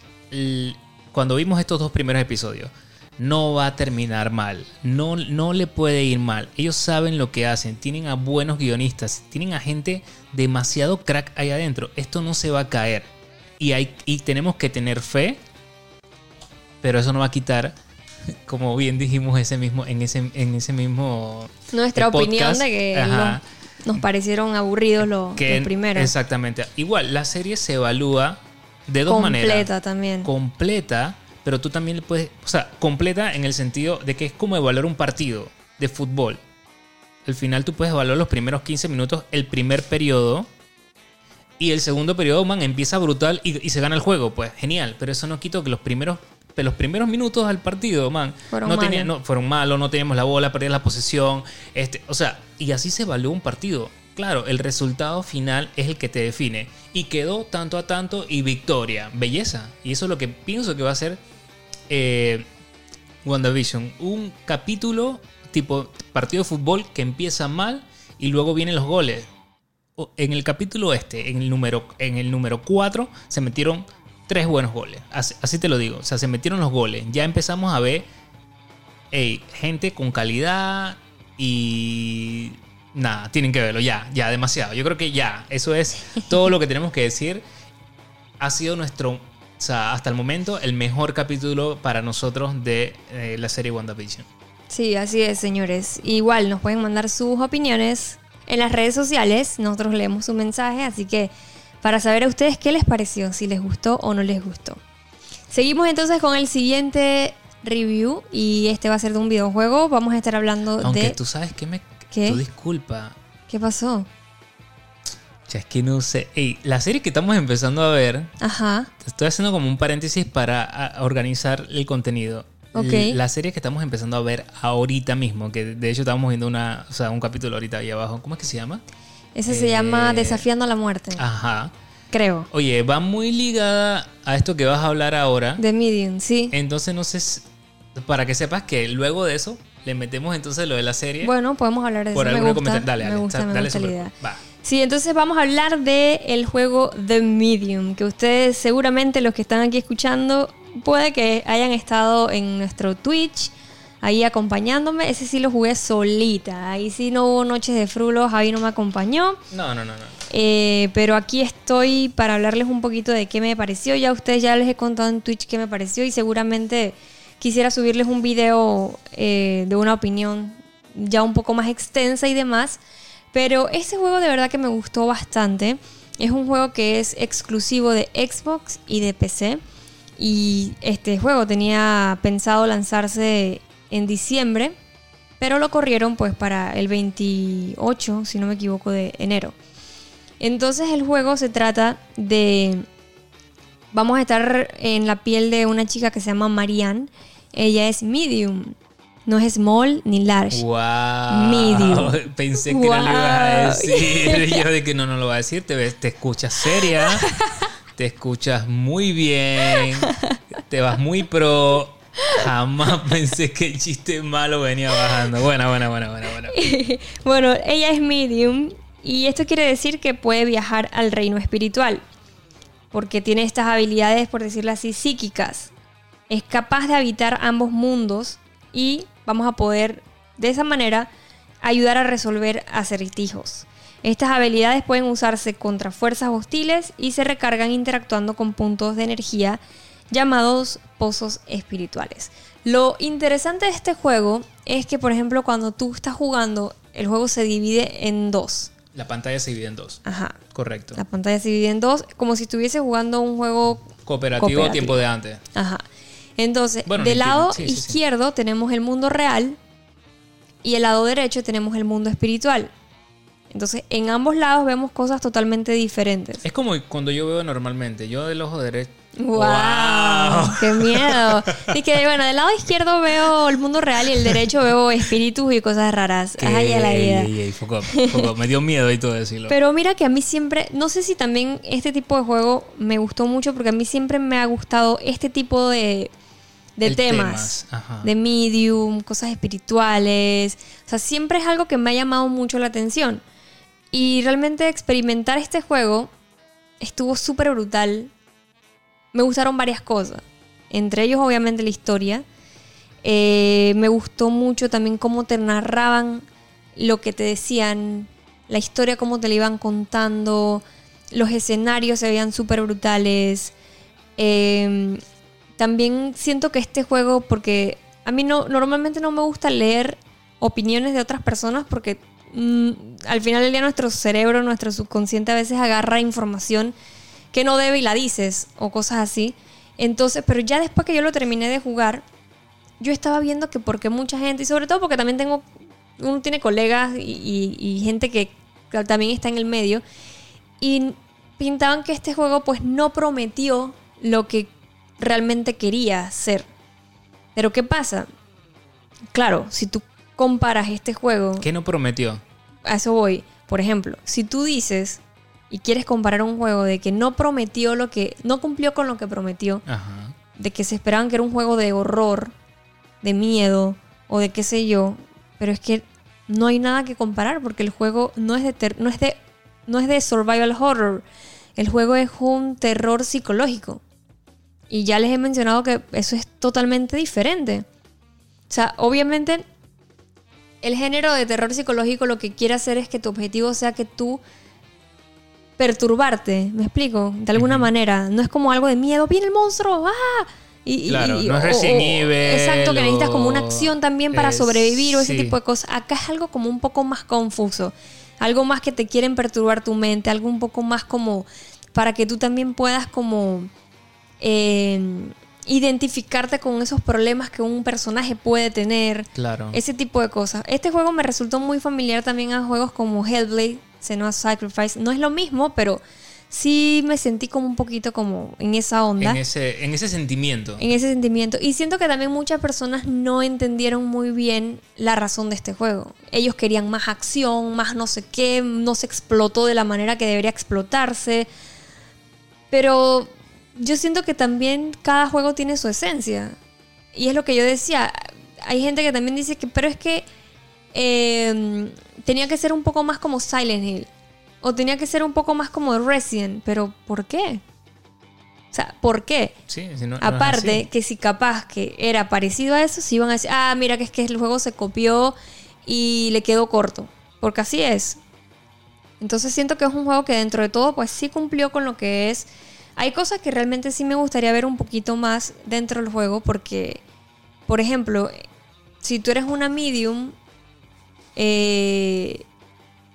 cuando vimos estos dos primeros episodios, no va a terminar mal, no, no le puede ir mal. Ellos saben lo que hacen, tienen a buenos guionistas, tienen a gente demasiado crack ahí adentro. Esto no se va a caer y, hay, y tenemos que tener fe, pero eso no va a quitar, como bien dijimos ese mismo, en, ese, en ese mismo Nuestra podcast, opinión de que los- nos parecieron aburridos los, que los primeros. Exactamente. Igual, la serie se evalúa de dos Completa maneras. también. Completa, pero tú también le puedes. O sea, completa en el sentido de que es como evaluar un partido de fútbol. Al final tú puedes evaluar los primeros 15 minutos, el primer periodo. Y el segundo periodo, man, empieza brutal y, y se gana el juego. Pues genial. Pero eso no quito que los primeros, los primeros minutos al partido, man, Fueron no tenía- malos. no, fueron malos, no teníamos la bola, perdías la posesión. Este, o sea, y así se evalúa un partido. Claro, el resultado final es el que te define. Y quedó tanto a tanto y victoria. Belleza. Y eso es lo que pienso que va a ser eh, WandaVision. Un capítulo tipo partido de fútbol que empieza mal y luego vienen los goles. En el capítulo este, en el número, en el número 4, se metieron tres buenos goles. Así, así te lo digo. O sea, se metieron los goles. Ya empezamos a ver ey, gente con calidad y nada, tienen que verlo ya, ya demasiado. Yo creo que ya, eso es todo lo que tenemos que decir. Ha sido nuestro, o sea, hasta el momento el mejor capítulo para nosotros de eh, la serie WandaVision. Sí, así es, señores. Igual nos pueden mandar sus opiniones en las redes sociales. Nosotros leemos su mensaje, así que para saber a ustedes qué les pareció, si les gustó o no les gustó. Seguimos entonces con el siguiente review y este va a ser de un videojuego. Vamos a estar hablando Aunque de... tú sabes que me... ¿Qué? Disculpa. ¿Qué pasó? Ya es que no sé. Ey, la serie que estamos empezando a ver, Ajá. estoy haciendo como un paréntesis para organizar el contenido. Ok. L- La serie que estamos empezando a ver ahorita mismo, que de hecho estamos viendo una, o sea, un capítulo ahorita ahí abajo. ¿Cómo es que se llama? Ese se Eh, llama Desafiando a la Muerte, Ajá. creo. Oye, va muy ligada a esto que vas a hablar ahora. The Medium, sí. Entonces, no sé, para que sepas que luego de eso le metemos entonces lo de la serie. Bueno, podemos hablar de por eso. Me algún gusta, comentario. Dale, me dale, gusta, dale la idea. Va. Sí, entonces vamos a hablar de el juego The Medium, que ustedes seguramente los que están aquí escuchando puede que hayan estado en nuestro Twitch ahí acompañándome. Ese sí lo jugué solita. Ahí sí no hubo noches de frulos, ahí no me acompañó. No, no, no, no. Eh, pero aquí estoy para hablarles un poquito de qué me pareció. Ya a ustedes ya les he contado en Twitch qué me pareció y seguramente quisiera subirles un video eh, de una opinión ya un poco más extensa y demás. Pero este juego de verdad que me gustó bastante. Es un juego que es exclusivo de Xbox y de PC. Y este juego tenía pensado lanzarse en diciembre, pero lo corrieron pues para el 28, si no me equivoco, de enero. Entonces el juego se trata de... Vamos a estar en la piel de una chica que se llama Marianne. Ella es medium. No es small ni large. Wow. Medium. Pensé que no lo ibas a decir. Yo de que no, no lo va a decir. Te, ves, te escuchas seria. te escuchas muy bien. Te vas muy pro. Jamás pensé que el chiste malo venía bajando. Buena, buena, buena, buena, buena. bueno, ella es medium y esto quiere decir que puede viajar al reino espiritual. Porque tiene estas habilidades, por decirlo así, psíquicas. Es capaz de habitar ambos mundos y vamos a poder, de esa manera, ayudar a resolver acertijos. Estas habilidades pueden usarse contra fuerzas hostiles y se recargan interactuando con puntos de energía llamados pozos espirituales. Lo interesante de este juego es que, por ejemplo, cuando tú estás jugando, el juego se divide en dos. La pantalla se divide en dos. Ajá. Correcto. La pantalla se divide en dos, como si estuviese jugando un juego Cooperativo, Cooperativo. tiempo de antes. Ajá. Entonces, Bueno, del lado Sí, sí, sí. izquierdo tenemos el mundo real y el lado derecho tenemos el mundo espiritual. Entonces, en ambos lados vemos cosas totalmente diferentes. Es como cuando yo veo normalmente. Yo del ojo derecho. ¡Wow! ¡Wow! ¡Qué miedo! Y que, bueno, del lado izquierdo veo el mundo real y el derecho veo espíritus y cosas raras. ¡Ay, a la vida! ey, ey, foco. Me dio miedo y todo decirlo. Pero mira que a mí siempre, no sé si también este tipo de juego me gustó mucho porque a mí siempre me ha gustado este tipo de, de El temas, de medium, cosas espirituales. O sea, siempre es algo que me ha llamado mucho la atención. Y realmente experimentar este juego estuvo súper brutal. Me gustaron varias cosas. Entre ellos, obviamente, la historia. Eh, me gustó mucho también cómo te narraban lo que te decían, la historia, cómo te la iban contando. Los escenarios se veían súper brutales. Eh, también siento que este juego, porque a mí no, normalmente no me gusta leer opiniones de otras personas porque mm, al final del día nuestro cerebro, nuestro subconsciente a veces agarra información que no debe y la dices o cosas así. Entonces, pero ya después que yo lo terminé de jugar, yo estaba viendo que porque mucha gente, y sobre todo porque también tengo, uno tiene colegas y, y- y gente que también está en el medio, y pintaban que este juego pues no prometió lo que realmente quería ser. Pero ¿qué pasa? Claro, si tú comparas este juego, ¿Qué no prometió? a eso voy. Por ejemplo, si tú dices y quieres comparar un juego de que no prometió lo que, no cumplió con lo que prometió, Ajá. de que se esperaban que era un juego de horror, de miedo o de qué sé yo, pero es que no hay nada que comparar porque el juego no es de ter- no es de no es de survival horror. El juego es un terror psicológico. Y ya les he mencionado que eso es totalmente diferente. O sea, obviamente el género de terror psicológico lo que quiere hacer es que tu objetivo sea que tú perturbarte, ¿me explico? De alguna manera. No es como algo de miedo, viene el monstruo, ¡ah! Y, Claro, y- no es o- Evil Exacto, que necesitas como una acción también para sobrevivir o ese sí. tipo de cosas. Acá es algo como un poco más confuso. Algo más que te quieren perturbar tu mente, algo un poco más como para que tú también puedas como eh, identificarte con esos problemas que un personaje puede tener. Claro. Ese tipo de cosas. Este juego me resultó muy familiar también a juegos como Hellblade, Senua's Sacrifice. No es lo mismo, pero sí me sentí como un poquito como en esa onda. en, ese, en ese sentimiento. En ese sentimiento. Y siento que también muchas personas no entendieron muy bien la razón de este juego. Ellos querían más acción, más no sé qué, no se explotó de la manera que debería explotarse. Pero yo siento que también cada juego tiene su esencia. Y es lo que yo decía. Hay gente que también dice que, pero es que eh, tenía que ser un poco más como Silent Hill. O tenía que ser un poco más como Resident. Pero ¿por qué? O sea, ¿por qué? Sí, si no- no es Aparte, que si capaz que era parecido a eso, si iban a decir, ah, mira que es que el juego se copió y le quedó corto. Porque así es. Entonces siento que es un juego que dentro de todo, pues sí cumplió con lo que es. Hay cosas que realmente sí me gustaría ver un poquito más dentro del juego, porque, por ejemplo, si tú eres una medium, eh,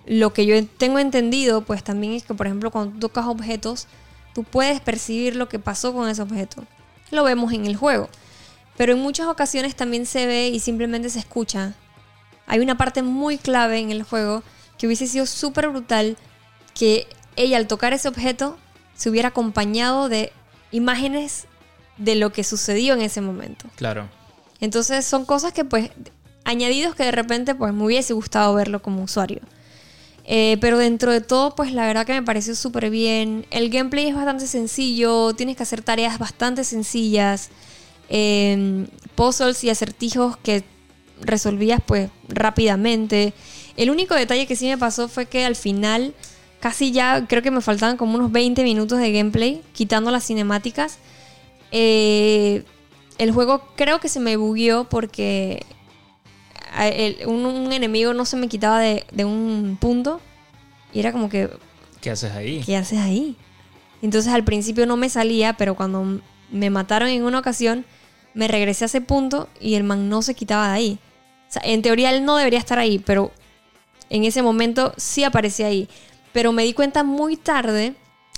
lo que yo tengo entendido, pues también es que, por ejemplo, cuando tú tocas objetos, tú puedes percibir lo que pasó con ese objeto. Lo vemos en el juego. Pero en muchas ocasiones también se ve y simplemente se escucha. Hay una parte muy clave en el juego que hubiese sido súper brutal que ella al tocar ese objeto se hubiera acompañado de imágenes de lo que sucedió en ese momento. Claro. Entonces son cosas que pues añadidos que de repente pues me hubiese gustado verlo como usuario. Eh, pero dentro de todo pues la verdad que me pareció súper bien. El gameplay es bastante sencillo, tienes que hacer tareas bastante sencillas. Eh, puzzles y acertijos que resolvías pues rápidamente. El único detalle que sí me pasó fue que al final casi ya creo que me faltaban como unos 20 minutos de gameplay quitando las cinemáticas. Eh, el juego creo que se me bugueó porque el- un, un enemigo no se me quitaba de, de un punto y era como que, ¿Qué haces ahí? ¿qué haces ahí? Entonces al principio no me salía, pero cuando me mataron en una ocasión, me regresé a ese punto y el man no se quitaba de ahí. O sea, en teoría él no debería estar ahí, pero en ese momento sí aparecía ahí. Pero me di cuenta muy tarde,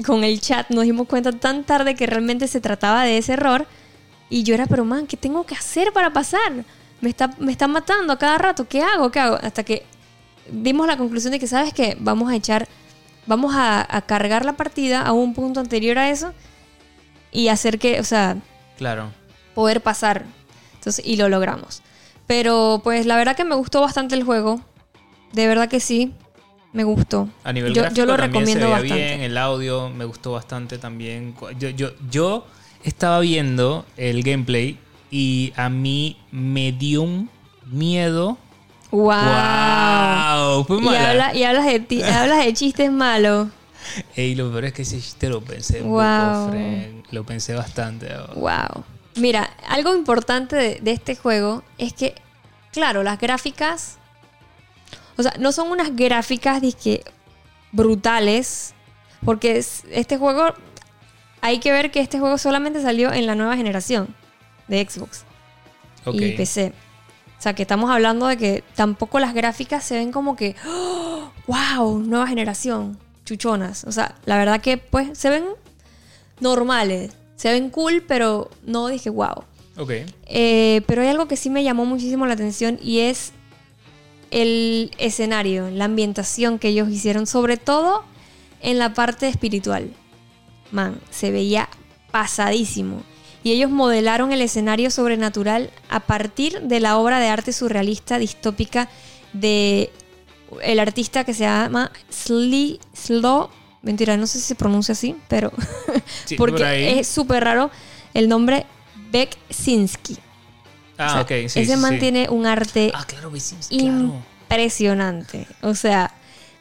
con el chat, nos dimos cuenta tan tarde que realmente se trataba de ese error. Y yo era, pero man, ¿qué tengo que hacer para pasar? Me está, me está matando a cada rato, ¿qué hago? ¿Qué hago? Hasta que dimos la conclusión de que, ¿sabes qué? Vamos a echar, vamos a, a cargar la partida a un punto anterior a eso y hacer que, o sea, Claro. poder pasar. Entonces, y lo logramos. Pero pues la verdad que me gustó bastante el juego. De verdad que sí. Me gustó. A nivel yo, gráfico yo lo también recomiendo se veía bastante. bien, el audio me gustó bastante también. Yo, yo, yo estaba viendo el gameplay y a mí me dio un miedo. ¡Wow! ¡Wow! Fue Y, mala. habla- y hablas, de ti- hablas de chistes malos. Ey, lo peor es que ese chiste lo pensé un Wow. poco, friend. Lo pensé bastante. ¡Wow! Mira, algo importante de, de este juego es que, claro, las gráficas. O sea, no son unas gráficas dizque, brutales. Porque es- este juego. Hay que ver que este juego solamente salió en la nueva generación de Xbox. Ok. y PC. O sea, que estamos hablando de que tampoco las gráficas se ven como que, ¡Oh! wow, nueva generación, chuchonas. O sea, la verdad que pues se ven normales, se ven cool, pero no dije wow. Ok. Eh, pero hay algo que sí me llamó muchísimo la atención y es el escenario, la ambientación que ellos hicieron, sobre todo en la parte espiritual. Man, se veía pasadísimo. Y ellos modelaron el escenario sobrenatural a partir de la obra de arte surrealista distópica de el artista que se llama Sly Slow. Mentira, no sé si se pronuncia así, pero Sí, porque es súper raro el nombre Beksinski. Ah, O sea, ok. Sí, ese sí, man sí. tiene un arte Ah, claro, vecinos, claro. impresionante. O sea,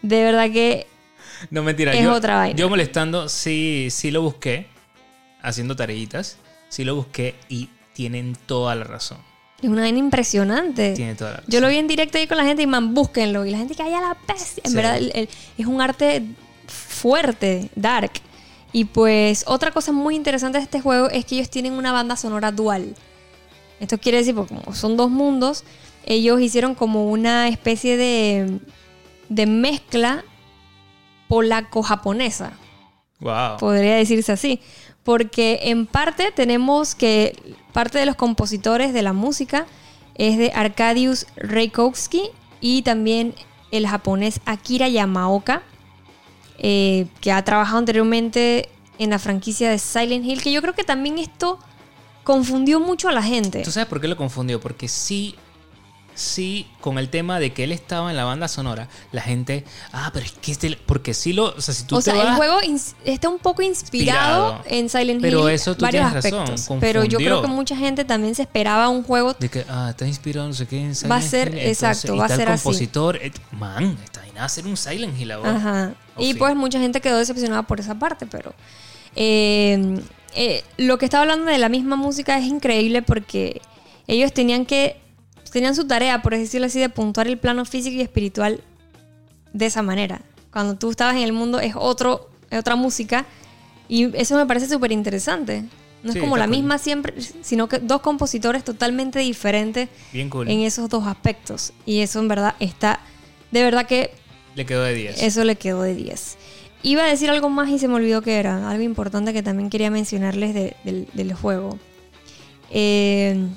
de verdad que No, mentira. Es yo, otra vaina. Yo molestando, sí, sí lo busqué. Haciendo tareitas. Sí lo busqué y tienen toda la razón. es una vaina impresionante. Tiene toda la razón. Yo lo vi en directo ahí con la gente y man, búsquenlo. Y la gente que haya la peste. En verdad, el- el- es un arte fuerte, dark. Y pues otra cosa muy interesante de este juego es que ellos tienen una banda sonora dual. Esto quiere decir, porque como son dos mundos, ellos hicieron como una especie de, de mezcla polaco-japonesa. Wow. podría decirse así. Porque en parte tenemos que parte de los compositores de la música es de Arkadiusz Reikowski y también el japonés Akira Yamaoka, eh, que ha trabajado anteriormente en la franquicia de Silent Hill, que yo creo que también esto confundió mucho a la gente. ¿Tú sabes por qué lo confundió? Porque sí, sí, con el tema de que él estaba en la banda sonora, la gente, ah, pero es que este, porque sí lo, o sea, si tú o te sea, el juego está un poco inspirado, Inspirado. en Silent Pero Hill, eso tú varios tienes razón, aspectos. pero yo creo que mucha gente también se esperaba un juego de que, ah, está inspirado, no sé qué, en Silent Va a ser- Hill, exacto, y va a ser así. compositor, eh, man, está en hacer un Silent Hill ahora. Ajá. Oh, y sí. pues mucha gente quedó decepcionada por esa parte, pero eh, eh, lo que estaba hablando de la misma música es increíble porque ellos tenían que tenían su tarea, por decirlo así, de puntuar el plano físico y espiritual de esa manera. Cuando tú estabas en el mundo es otro es otra música y eso me parece súper interesante. No Sí, es como la cool. misma siempre, sino que dos compositores totalmente diferentes Bien cool. en esos dos aspectos. Y eso en verdad está, de verdad que Le quedó de 10. eso le quedó de 10. Iba a decir algo más y se me olvidó que era. Algo importante que también quería mencionarles de- del, del juego. Eh,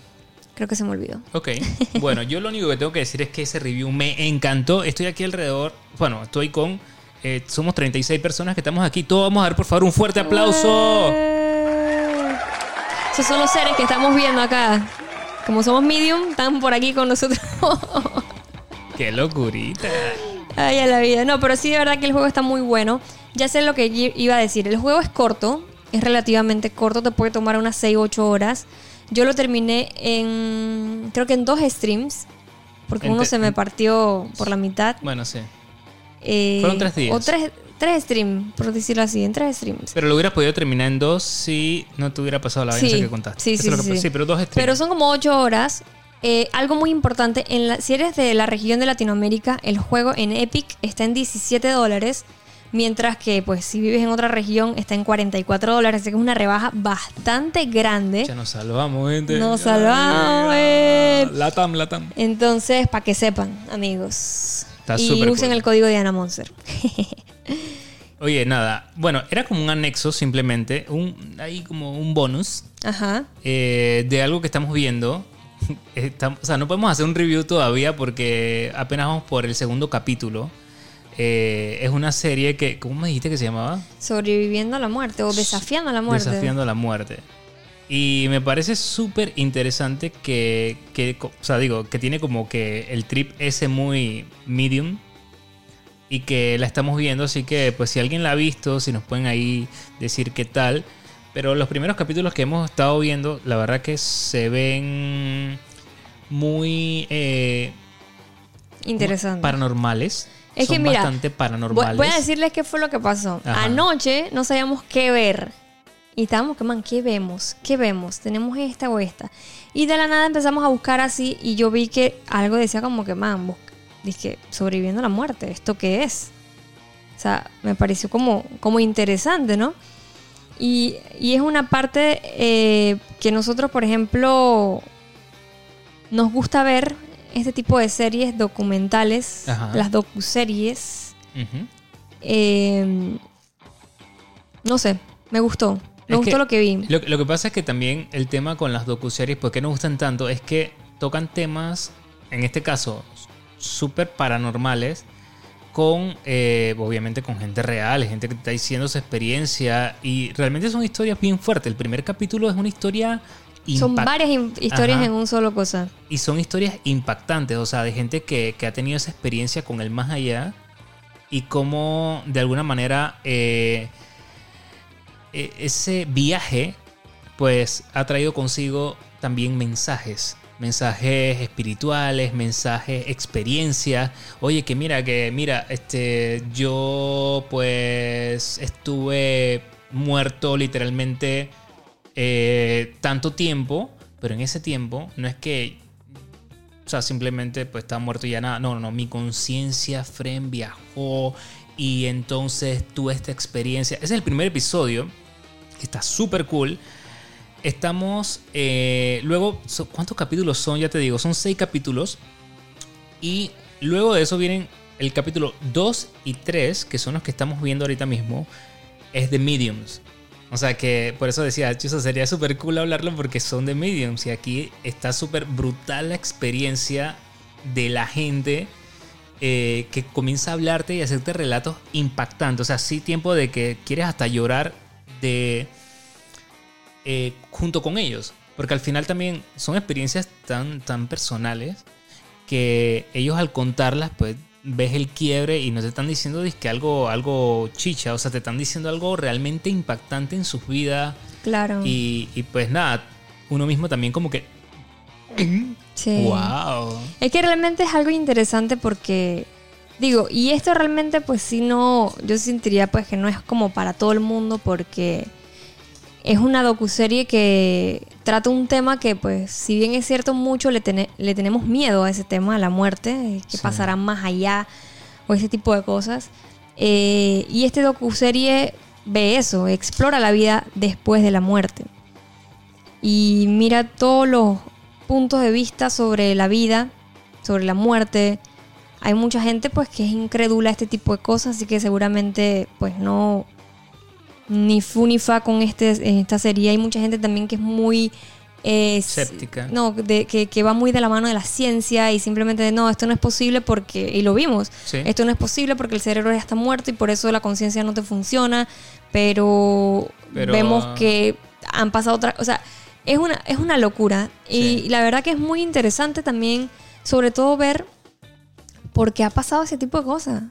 creo que se me olvidó. Ok, bueno, yo lo único que tengo que decir es que ese review me encantó. Estoy aquí alrededor, bueno, estoy con, eh, somos 36 personas que estamos aquí. Todos vamos a dar por favor un fuerte aplauso. Esos son los seres que estamos viendo acá. Como somos medium, están por aquí con nosotros. Qué locurita. Ay, a la vida. No, pero sí, de verdad que el juego está muy bueno. Ya sé lo que iba a decir. El juego es corto, es relativamente corto, te puede tomar unas 6 8 horas. Yo lo terminé en, creo que en dos streams, porque uno se me partió por la mitad. Bueno, sí. Eh, Fueron tres días. O tres, tres streams, por decirlo así, en tres streams. Pero lo hubieras podido terminar en dos si no te hubiera pasado la vaina Sí, que contaste. sí, Eso sí, es lo que sí. sí, pero dos streams. Pero son como 8 horas. Eh, algo muy importante, en la, si eres de la región de Latinoamérica, el juego en Epic está en 17 dólares, mientras que pues si vives en otra región está en 44 dólares, así que es una rebaja bastante grande. Ya nos salvamos, gente. Nos salvamos, eh. Latam, latam. Entonces, para que sepan, amigos. Está y usen cool. el código de Ana Monster. Oye, nada. Bueno, era como un anexo simplemente. Un, ahí como un bonus Ajá. eh, de algo que estamos viendo. Estamos- o sea, no podemos hacer un review todavía porque apenas vamos por el segundo capítulo. Eh, es una serie que, ¿cómo me dijiste que se llamaba? Sobreviviendo a la muerte o desafiando a la muerte. Desafiando a la muerte. Y me parece súper interesante que, que, o sea, digo, que tiene como que el trip ese muy medium y que la estamos viendo, así que pues si alguien la ha visto, si nos pueden ahí decir qué tal. Pero los primeros capítulos que hemos estado viendo, la verdad que se ven muy eh, Interesante. paranormales. Es que Son mira, bastante paranormales. voy a decirles qué fue lo que pasó. Ajá. Anoche no sabíamos qué ver. Y estábamos que, man, ¿qué vemos? ¿Qué vemos? ¿Tenemos esta o esta? Y de la nada empezamos a buscar así y yo vi que algo decía como que, man, dije, sobreviviendo a la muerte, ¿esto qué es? O sea, me pareció como, como interesante, ¿no? Y, y es una parte eh, que nosotros, por ejemplo, nos gusta ver este tipo de series documentales, Ajá. las docuseries. Eh, no sé, me gustó. Me Es gustó que lo que vi. Lo, lo que pasa es que también el tema con las docuseries, ¿por qué nos gustan tanto? Es que tocan temas, en este caso, súper paranormales, con, eh, obviamente, con gente real, gente que está diciendo su experiencia, y realmente son historias bien fuertes. El primer capítulo es una historia Son varias historias Ajá. en un solo cosa. y son historias impactantes, o sea, de gente que, que ha tenido esa experiencia con el más allá y cómo de alguna manera eh, e- ese viaje pues ha traído consigo también mensajes. Mensajes espirituales, mensajes, experiencias. Oye, que mira, que mira, este, yo pues estuve muerto literalmente eh, tanto tiempo, pero en ese tiempo no es que, o sea, simplemente pues estaba muerto y ya nada. No, no, no, mi conciencia, Fren, viajó y entonces tuve esta experiencia. Ese es el primer episodio, está súper cool. Estamos, eh, luego, ¿cuántos capítulos son? Ya te digo, son seis capítulos. Y luego de eso vienen el capítulo 2 y 3, que son los que estamos viendo ahorita mismo, es de Mediums. O sea que por eso decía, chuzo, sería súper cool hablarlo porque son de Mediums. Y aquí está súper brutal la experiencia de la gente eh, que comienza a hablarte y hacerte relatos impactantes. O sea, sí tiempo de que quieres hasta llorar de eh, junto con ellos. Porque al final también son experiencias tan, tan personales que ellos al contarlas, pues ves el quiebre y no te están diciendo que algo, algo chicha, o sea, te están diciendo algo realmente impactante en sus vidas. Claro. Y, y pues nada, uno mismo también como que... sí. ¡Wow! Es que realmente es algo interesante porque, digo, y esto realmente pues sí no, yo sentiría pues que no es como para todo el mundo porque es una docuserie que trata un tema que pues si bien es cierto mucho le, tene- le tenemos miedo a ese tema, a la muerte, eh, que Sí. pasará más allá o ese tipo de cosas. eh, y este docuserie ve eso, explora la vida después de la muerte. Y mira todos los puntos de vista sobre la vida, sobre la muerte. Hay mucha gente pues que es incrédula a este tipo de cosas, así que seguramente pues no ni fu ni fa con este, esta serie. Hay mucha gente también que es muy eh. No, de- que, que va muy de la mano de la ciencia y simplemente no, esto no es posible porque, y lo vimos, Sí. esto no es posible porque el cerebro ya está muerto y por eso la conciencia no te funciona, pero, Pero- vemos que han pasado otras, o sea, es una, es una locura y la verdad que es muy interesante también, sobre todo ver por qué ha pasado ese tipo de cosas.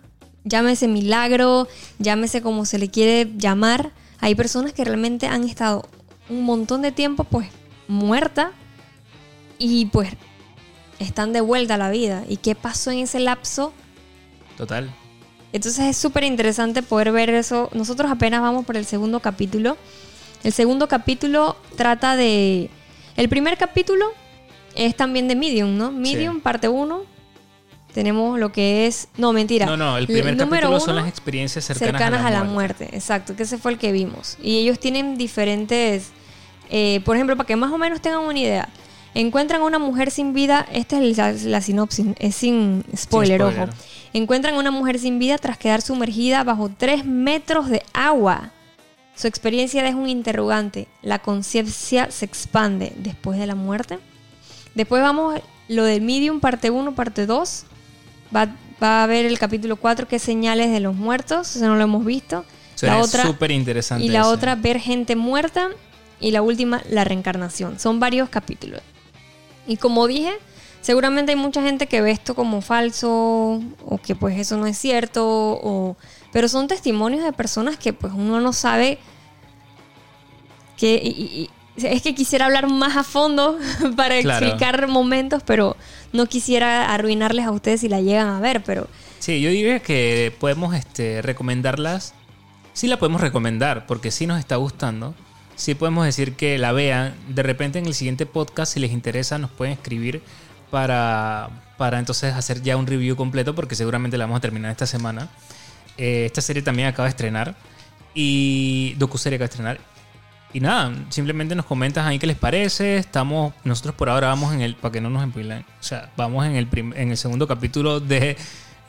Llámese milagro, llámese como se le quiere llamar. Hay personas que realmente han estado un montón de tiempo pues muerta y pues están de vuelta a la vida. ¿Y qué pasó en ese lapso? Total. Entonces es súper interesante poder ver eso. Nosotros apenas vamos por el segundo capítulo. El segundo capítulo trata de... El primer capítulo es también de Medium, ¿no? Medium, parte 1. Tenemos lo que es... No, mentira. No, no, el primer capítulo son uno, las experiencias cercanas, a la, muerte. Exacto, que ese fue el que vimos. Y ellos tienen diferentes, eh, por ejemplo, para que más o menos tengan una idea, encuentran a una mujer sin vida, esta es la, la sinopsis, es sin spoiler, spoiler. ojo. encuentran a una mujer sin vida tras quedar sumergida bajo 3 metros de agua. Su experiencia deja un interrogante. ¿La conciencia se expande después de la muerte? Después vamos lo del Medium, parte 1, parte 2. Va, va a haber el capítulo 4, que es señales de los muertos. Eso no lo hemos visto. La otra, súper interesante. y la otra, ver gente muerta. Y la última, la reencarnación. Son varios capítulos. Y como dije, seguramente hay mucha gente que ve esto como falso o que pues eso no es cierto. O, pero son testimonios de personas que pues uno no sabe que... y- es que quisiera hablar más a fondo para Claro. explicar momentos, pero no quisiera arruinarles a ustedes si la llegan a ver, pero Sí, yo diría que podemos este, recomendarlas. Sí la podemos recomendar, porque sí nos está gustando. Sí podemos decir que la vean. De repente en el siguiente podcast, si les interesa, nos pueden escribir para, para entonces hacer ya un review completo, porque seguramente la vamos a terminar esta semana. Eh, esta serie también acaba de estrenar. Y docuserie acaba de estrenar. Y nada, simplemente nos comentas ahí qué les parece. Estamos, nosotros por ahora vamos en el, para que no nos empilen, o sea, vamos en el, prim- en el segundo capítulo de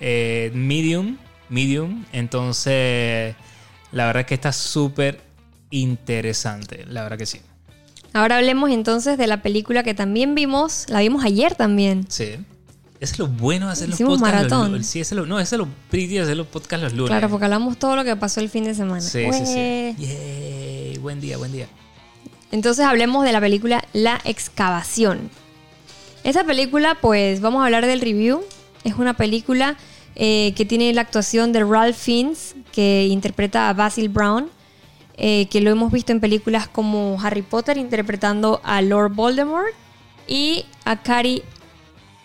eh, Medium, Medium. Entonces, la verdad es que está súper interesante, la verdad que sí. ahora hablemos entonces de la película que también vimos, la vimos ayer también. Sí. Eso es lo bueno de hacer los Hicimos podcasts. los maratón. lu- sí, eso es lo, no, eso es lo pretty de hacer los podcasts los lunes. Claro, porque hablamos todo lo que pasó el fin de semana. Sí, sí, sí. Ué. Buen día, buen día. Entonces hablemos de la película La Excavación. Esta película, pues vamos a hablar del review. Es una película eh, que tiene la actuación de Ralph Fiennes, que interpreta a Basil Brown, eh, que lo hemos visto en películas como Harry Potter interpretando a Lord Voldemort, y a Carrie,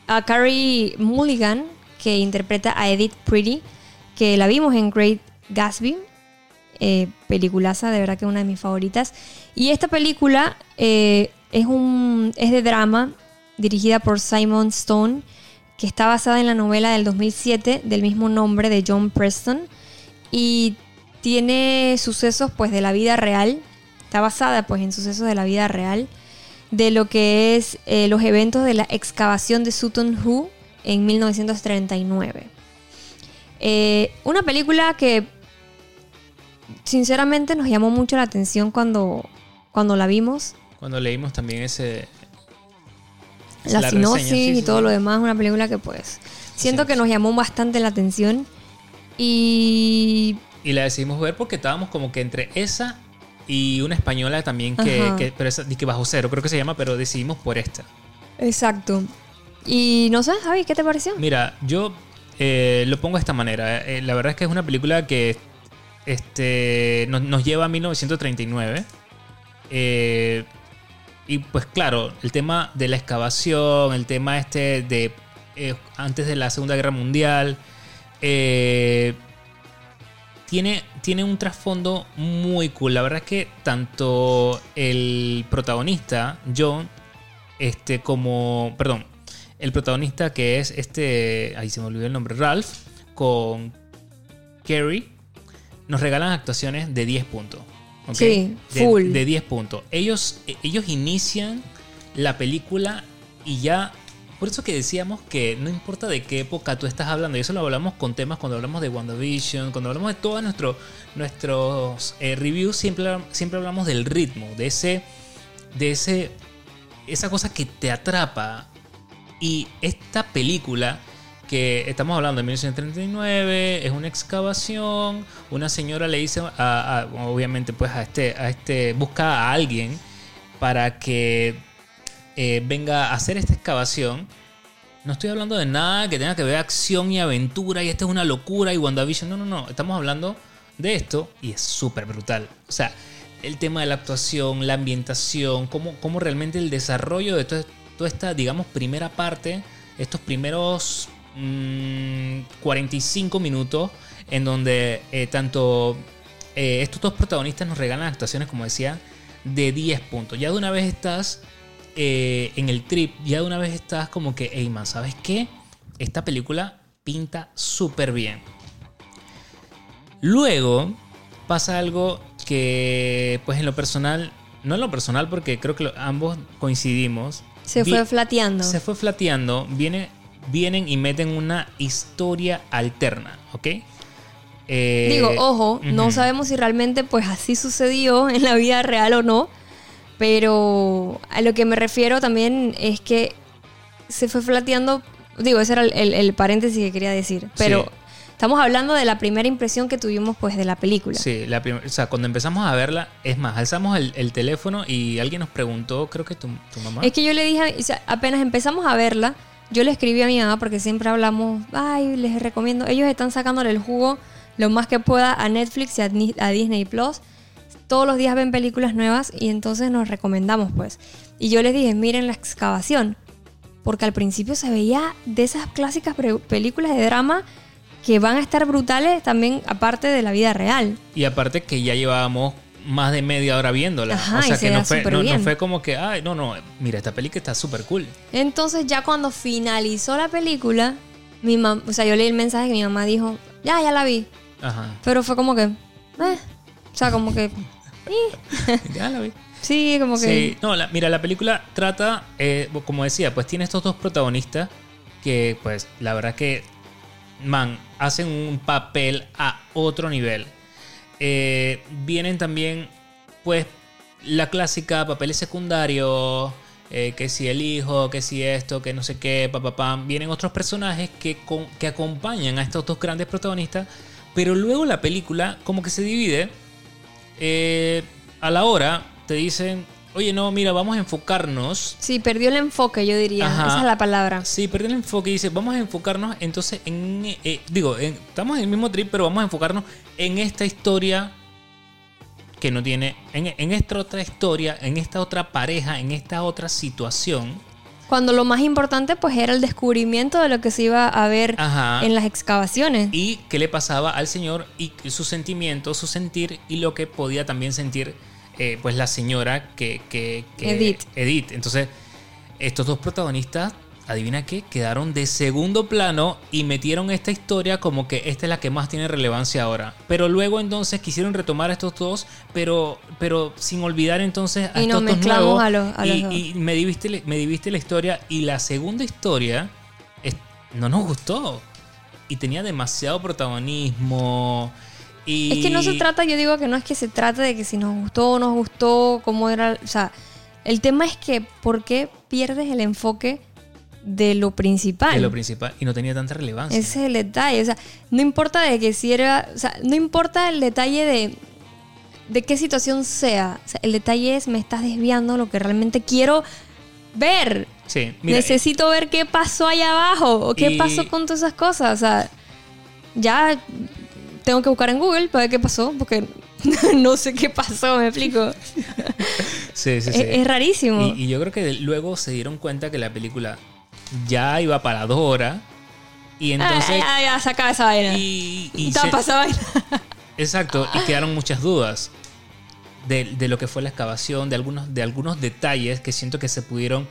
a Carrie Mulligan, que interpreta a Edith Pretty, que la vimos en Great Gatsby, eh, peliculaza, de verdad que es una de mis favoritas. Y esta película eh, es, un, es de drama, dirigida por Simon Stone, que está basada en la novela del 2007 del mismo nombre de John Preston y tiene sucesos pues de la vida real, está basada pues en sucesos de la vida real de lo que es eh, los eventos de la excavación de Sutton Hoo en 1939. Eh, una película que sinceramente nos llamó mucho la atención cuando, cuando la vimos. Cuando leímos también ese... La, la sinopsis sí, y todo sí. lo demás, una película que pues siento que nos llamó bastante la atención. Y Y la decidimos ver porque estábamos como que entre esa y una española también que, que- pero esa, que bajo cero creo que se llama, pero decidimos por esta. exacto. Y no sé, Javi, ¿qué te pareció? Mira, yo eh, lo pongo de esta manera. Eh, la verdad es que es una película que este, nos, nos lleva a 1939. Eh, y pues claro, el tema de la excavación, el tema este de eh, antes de la Segunda Guerra Mundial, eh, tiene, tiene un trasfondo muy cool. La verdad es que tanto el protagonista, John, este, como. Perdón. El protagonista que es este. Ahí se me olvidó el nombre. Ralph. Con Kerry. Nos regalan actuaciones de 10 puntos. ¿ok? Sí, De- full. De, 10 puntos. Ellos, ellos inician la película y ya. Por eso que decíamos que no importa de qué época tú estás hablando, y eso lo hablamos con temas cuando hablamos de WandaVision, cuando hablamos de todos nuestro, nuestros eh, reviews, siempre, siempre hablamos del ritmo, de ese, de ese, esa cosa que te atrapa. Y esta película que estamos hablando de 1939 es una excavación, una señora le dice, a- obviamente pues a este, a este, busca a alguien para que eh, venga a hacer esta excavación. No estoy hablando de nada que tenga que ver acción y aventura y esto es una locura y WandaVision. No, no, no. Estamos hablando de esto y es súper brutal. O sea, el tema de la actuación, la ambientación, cómo, cómo realmente el desarrollo de toda esta, digamos, primera parte, estos primeros mm, 45 minutos en donde eh, tanto eh, estos dos protagonistas nos regalan actuaciones, como decía, de 10 puntos. Ya de una vez estás eh, en el trip, ya de una vez estás como que, hey man, ¿sabes qué? Esta película pinta súper bien. Luego pasa algo que, pues en lo personal, no en lo personal porque creo que ambos coincidimos. Se fue flateando. se fue flateando. Viene, vienen y meten una historia alterna, ¿ok? Eh, Digo, ojo, no sabemos si realmente pues así sucedió en la vida real o no, pero a lo que me refiero también es que se fue flateando, digo, ese era el, el- el paréntesis que quería decir, pero Sí. estamos hablando de la primera impresión que tuvimos pues de la película. Sí, la o sea, cuando empezamos a verla, es más, alzamos el, el teléfono y alguien nos preguntó, creo que tu, tu mamá. Es que yo le dije, o sea, apenas empezamos a verla, yo le escribí a mi mamá porque siempre hablamos, ay, les recomiendo, ellos están sacándole el jugo lo más que pueda a Netflix y a, Disney Plus. Todos los días ven películas nuevas y entonces nos recomendamos pues. Y yo les dije, miren la excavación, porque al principio se veía de esas clásicas películas de drama que van a estar brutales también aparte de la vida real. Y aparte que ya llevábamos más de media hora viéndola. Ajá, o sea y se que no fue, no, fue como que, ay, no, no, mira, esta película está súper cool. Entonces ya cuando finalizó la película, mi mam o sea, yo leí el mensaje que mi mamá dijo, ya, ya la vi. Ajá. Pero fue como que, eh, o sea, como que, ya la vi. sí, como que, Sí, no, la- mira, la película trata, eh, como decía, pues tiene estos dos protagonistas que, pues, la verdad que, man, hacen un papel a otro nivel. Eh, vienen también, pues, la clásica papeles secundarios, eh, que si el hijo, que si esto, que no sé qué, papá, pam. Vienen otros personajes que, con- que acompañan a estos dos grandes protagonistas, pero luego la película como que se divide eh, a la hora te dicen, oye, no, mira, vamos a enfocarnos. sí, perdió el enfoque, yo diría, Ajá. esa es la palabra. Sí, perdió el enfoque y dice, vamos a enfocarnos entonces en... eh, digo, en- estamos en el mismo trip, pero vamos a enfocarnos en esta historia que no tiene... En, en esta otra historia, en esta otra pareja, en esta otra situación. Cuando lo más importante pues era el descubrimiento de lo que se iba a ver Ajá. en las excavaciones. y qué le pasaba al señor y sus sentimientos, su sentir y lo que podía también sentir eh, pues la señora que, que- que- Edith. Edith. Entonces, estos dos protagonistas, adivina qué, quedaron de segundo plano y metieron esta historia como que esta es la que más tiene relevancia ahora. Pero luego entonces quisieron retomar a estos dos, pero, pero sin olvidar entonces a Y nos estos dos mezclamos nuevos. a los- a los y, dos. y me diviste, la- me diviste la historia y la segunda historia es- no nos gustó. Y tenía demasiado protagonismo. Y... Es que no se trata, yo digo que no es que se trate de que si nos gustó o nos gustó, cómo era, o sea, el tema es que ¿por qué pierdes el enfoque de lo principal? de lo principal. Y no tenía tanta relevancia. Ese es el detalle. O sea, no importa de que si era. O sea, no importa el detalle de. de qué situación sea. O sea, el detalle es me estás desviando lo que realmente quiero ver. Sí, mira, Necesito ver qué pasó allá abajo. O qué Y- pasó con todas esas cosas. O sea, ya tengo que buscar en Google para ver qué pasó. Porque no sé qué pasó, me explico. sí, sí, sí. es rarísimo. Y, y yo creo que luego se dieron cuenta que la película ya iba para dos horas. Y entonces. ah, ya, ya, se acaba esa vaina. y, y se- pasa esa vaina. Exacto, y quedaron muchas dudas de, de lo que fue la excavación, de algunos, de algunos detalles que siento que se pudieron eh,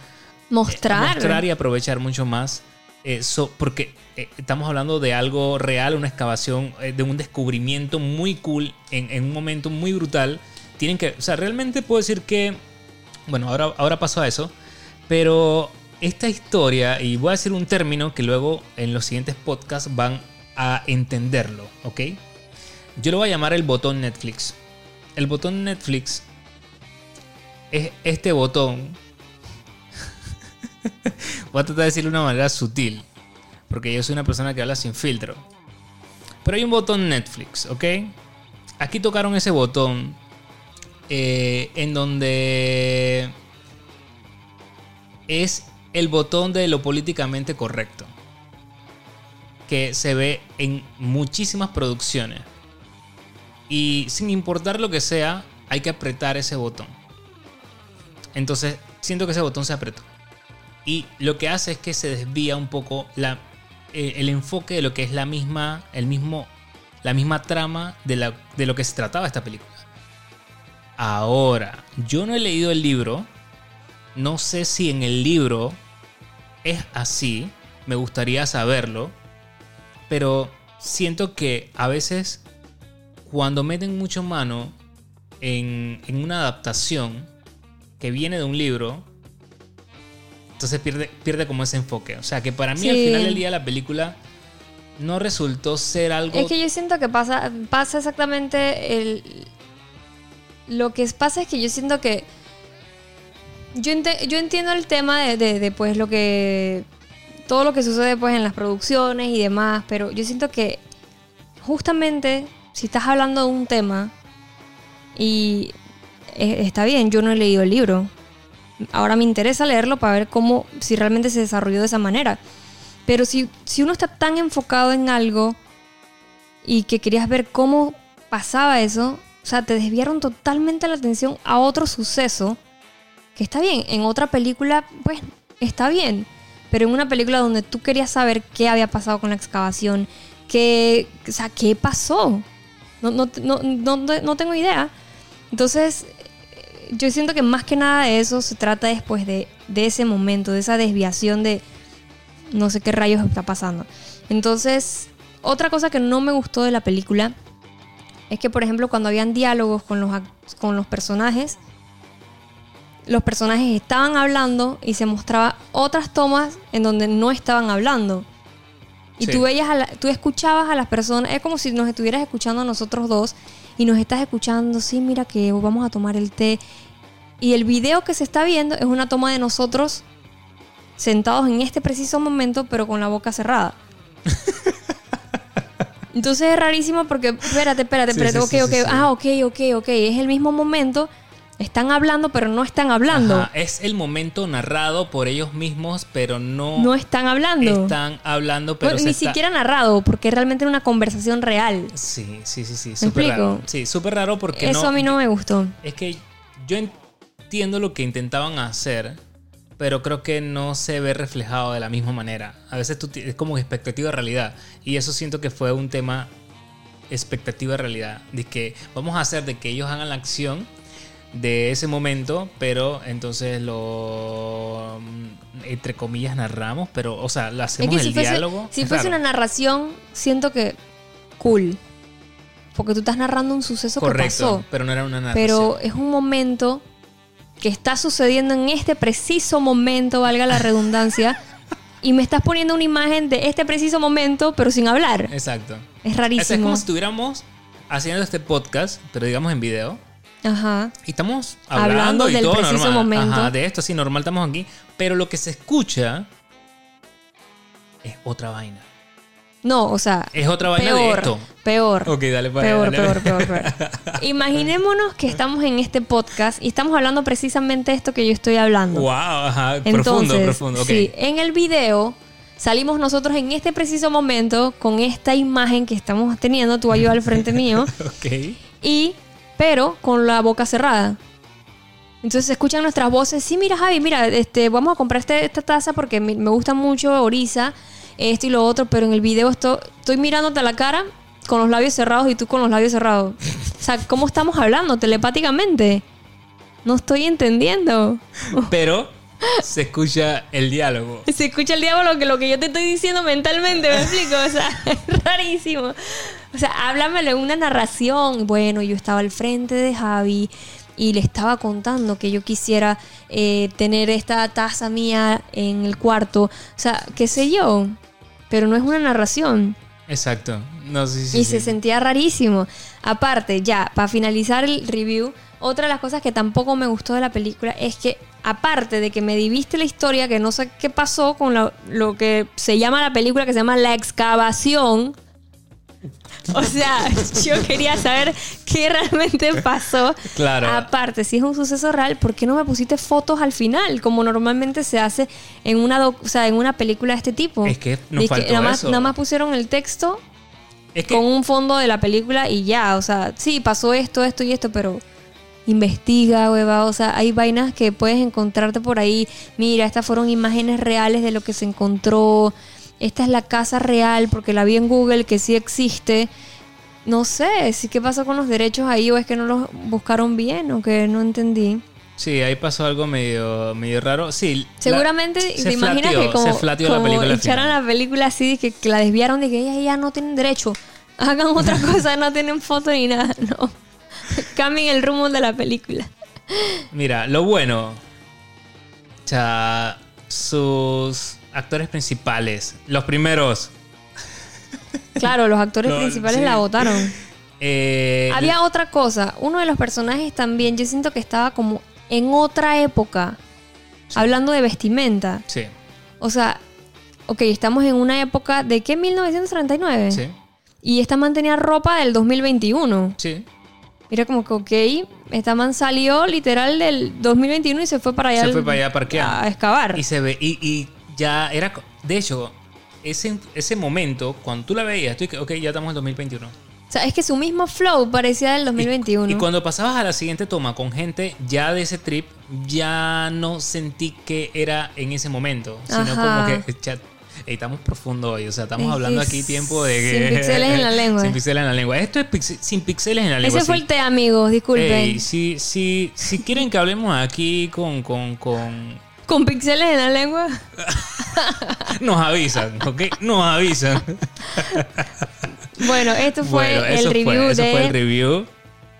Mostrar. mostrar y aprovechar mucho más. Eh, so- porque eh, estamos hablando de algo real, una excavación, eh, de un descubrimiento muy cool en, en un momento muy brutal. Tienen que, o sea, realmente puedo decir que, bueno, ahora, ahora paso a eso, pero esta historia, y voy a decir un término que luego en los siguientes podcasts van a entenderlo, ¿ok? Yo lo voy a llamar el botón Netflix. El botón Netflix es este botón. voy a tratar de decirlo de una manera sutil. Porque yo soy una persona que habla sin filtro. Pero hay un botón Netflix, ¿ok? Aquí tocaron ese botón. eh, en donde es el botón de lo políticamente correcto. Que se ve en muchísimas producciones. Y sin importar lo que sea, hay que apretar ese botón. Entonces, siento que ese botón se apretó. Y lo que hace es que se desvía un poco eh, el enfoque de lo que es la misma, el mismo, la misma trama de, lo que se trataba esta película. Ahora, yo no he leído el libro. No sé si en el libro es así. Me gustaría saberlo. Pero siento que a veces cuando meten mucho mano en una adaptación que viene de un libro, Entonces pierde, pierde como ese enfoque. O sea, que para mí Sí. al final del día la película no resultó ser algo... Es que yo siento que pasa, pasa exactamente el... Lo que pasa es que yo siento que... Yo, yo entiendo el tema de, de, de, pues lo que... Todo lo que sucede pues en las producciones y demás, pero yo siento que justamente si estás hablando de un tema y eh, está bien, yo no he leído el libro. Ahora me interesa leerlo para ver cómo, si realmente se desarrolló de esa manera. Pero si, si uno está tan enfocado en algo y que querías ver cómo pasaba eso, o sea, te desviaron totalmente la atención a otro suceso, que está bien, en otra película, pues está bien, pero en una película donde tú querías saber qué había pasado con la excavación, qué, o sea, qué pasó, no, no, no, no, tengo idea. Entonces, yo siento que más que nada de eso se trata después de, de ese momento, de esa desviación de no sé qué rayos está pasando. Entonces, otra cosa que no me gustó de la película es que, por ejemplo, cuando habían diálogos con los, con los personajes, los personajes estaban hablando y se mostraba otras tomas en donde no estaban hablando. Y Sí. tú veías, a la- tú escuchabas a las personas, es como si nos estuvieras escuchando a nosotros dos y nos estás escuchando, sí, mira que vamos a tomar el té. Y el video que se está viendo es una toma de nosotros sentados en este preciso momento, pero con la boca cerrada. Entonces es rarísimo porque, espérate, espérate, espérate, sí, ok, sí, ok, sí, ah, ok, ok, ok, es el mismo momento, están hablando, pero no están hablando, Ajá, es el momento narrado por ellos mismos, pero no, no están hablando. están hablando, pero Bueno, se ni está- siquiera narrado, porque realmente una conversación real. Sí, sí, sí, sí, ¿Me súper raro. Sí, súper raro porque Eso no... a mí no me gustó. Es que yo entiendo lo que intentaban hacer, pero creo que no se ve reflejado de la misma manera. A veces tú es como expectativa de realidad. Y eso siento que fue un tema expectativa de realidad. De que vamos a hacer de que ellos hagan la acción de ese momento, pero entonces lo mm, entre comillas narramos, pero o sea, lo Es hacemos el si fuese, diálogo. si es fuese raro. una narración, siento que cool. Porque tú estás narrando un suceso que Correcto, pasó. pero no era una narración. Pero es un momento que está sucediendo en este preciso momento, valga la redundancia, y me estás poniendo una imagen de este preciso momento, pero sin hablar. Exacto. Es O sea, es rarísimo. como si estuviéramos haciendo este podcast, pero digamos en video. Ajá. Y estamos Hablando hablando, y del todo preciso normal. momento. Ajá, de esto sí, normal estamos aquí. Pero lo que se escucha es otra vaina. No, o sea, Es otra vaina de peor, esto. peor. Ok, dale para Peor, dale. peor, peor, peor. Imaginémonos que estamos en este podcast y estamos hablando precisamente de esto que yo estoy hablando. Wow, ajá. Entonces, profundo, profundo. Sí, en el video salimos nosotros en este preciso momento con esta imagen que estamos teniendo, tú ayuda al frente mío, Ok. y pero con la boca cerrada. Entonces escuchan nuestras voces. Sí, mira, Javi, mira, este, vamos a comprar este- esta taza porque me, me gusta mucho Orisa, esto y lo otro, pero en el video esto, estoy mirándote a la cara con los labios cerrados y tú con los labios cerrados. O sea, ¿cómo estamos hablando telepáticamente? No estoy entendiendo. Pero se escucha el diálogo. Se escucha el diablo que lo que yo te estoy diciendo mentalmente, ¿me explico? O sea, es rarísimo. O sea, háblamelo en una narración. Bueno, yo estaba al frente de Javi y le estaba contando que yo quisiera eh, tener esta taza mía en el cuarto. O sea, qué sé yo. Pero no es una narración. Exacto. No, sí, sí. y sí. se sentía rarísimo. Aparte, ya, para finalizar el review, otra de las cosas que tampoco me gustó de la película es que, aparte de que me diviste la historia, que no sé qué pasó con la- lo que se llama la película, que se llama La Excavación. O sea, yo quería saber qué realmente pasó. Claro. Aparte, si es un suceso real, ¿por qué no me pusiste fotos al final? Como normalmente se hace en una, o sea, en una película de este tipo. Es que nos Y faltó nada, más, eso. nada más pusieron el texto Es que con un fondo de la película y ya, o sea, sí, pasó esto, esto y esto, pero investiga, hueva, o sea, hay vainas que puedes encontrarte por ahí. Mira, estas fueron imágenes reales de lo que se encontró. Esta es la casa real porque la vi en Google que sí existe. No sé, sí qué pasó con los derechos ahí o es que no los buscaron bien o que no entendí. sí, ahí pasó algo medio, medio raro. Sí. la- Seguramente, se te imaginas flateó, que como, se la como película echaron final. la película así, que, que la desviaron de que ya no tienen derecho. Hagan otra cosa, no tienen foto ni nada, no. Cambien el rumbo de la película. Mira, lo bueno. O sea, sus actores principales. Los primeros. Claro, los actores No, principales sí. la votaron. Eh, Había otra cosa. Uno de los personajes también, yo siento que estaba como en otra época. Hablando de vestimenta. Sí, O sea, ok, estamos en una época de qué? 1939. sí, Y esta man tenía ropa del 2021. sí. Mira como que, ok, esta man salió literal del 2021 y se fue para allá. Se fue para allá a parquear. A excavar. Y se ve, y, y ya era. De hecho, ese, ese momento, cuando tú la veías, tú dices, ok, ya estamos en 2021. O sea, es que su mismo flow parecía del 2021. Y cuando pasabas a la siguiente toma con gente ya de ese trip, ya no sentí que era en ese momento, sino Ajá. como que chat, ey, estamos profundo hoy, o sea, estamos Es hablando aquí tiempo de que sin pixeles en la lengua. sin pixeles en la lengua. Esto es pix- sin pixeles en la lengua. Ese fue el té, amigos, disculpen. Ey, si, si, si quieren que hablemos aquí con, con, con... Con pixeles en la lengua. Nos avisan, ¿ok? Nos avisan. Bueno, esto fue Bueno, el fue- review eso de fue el review.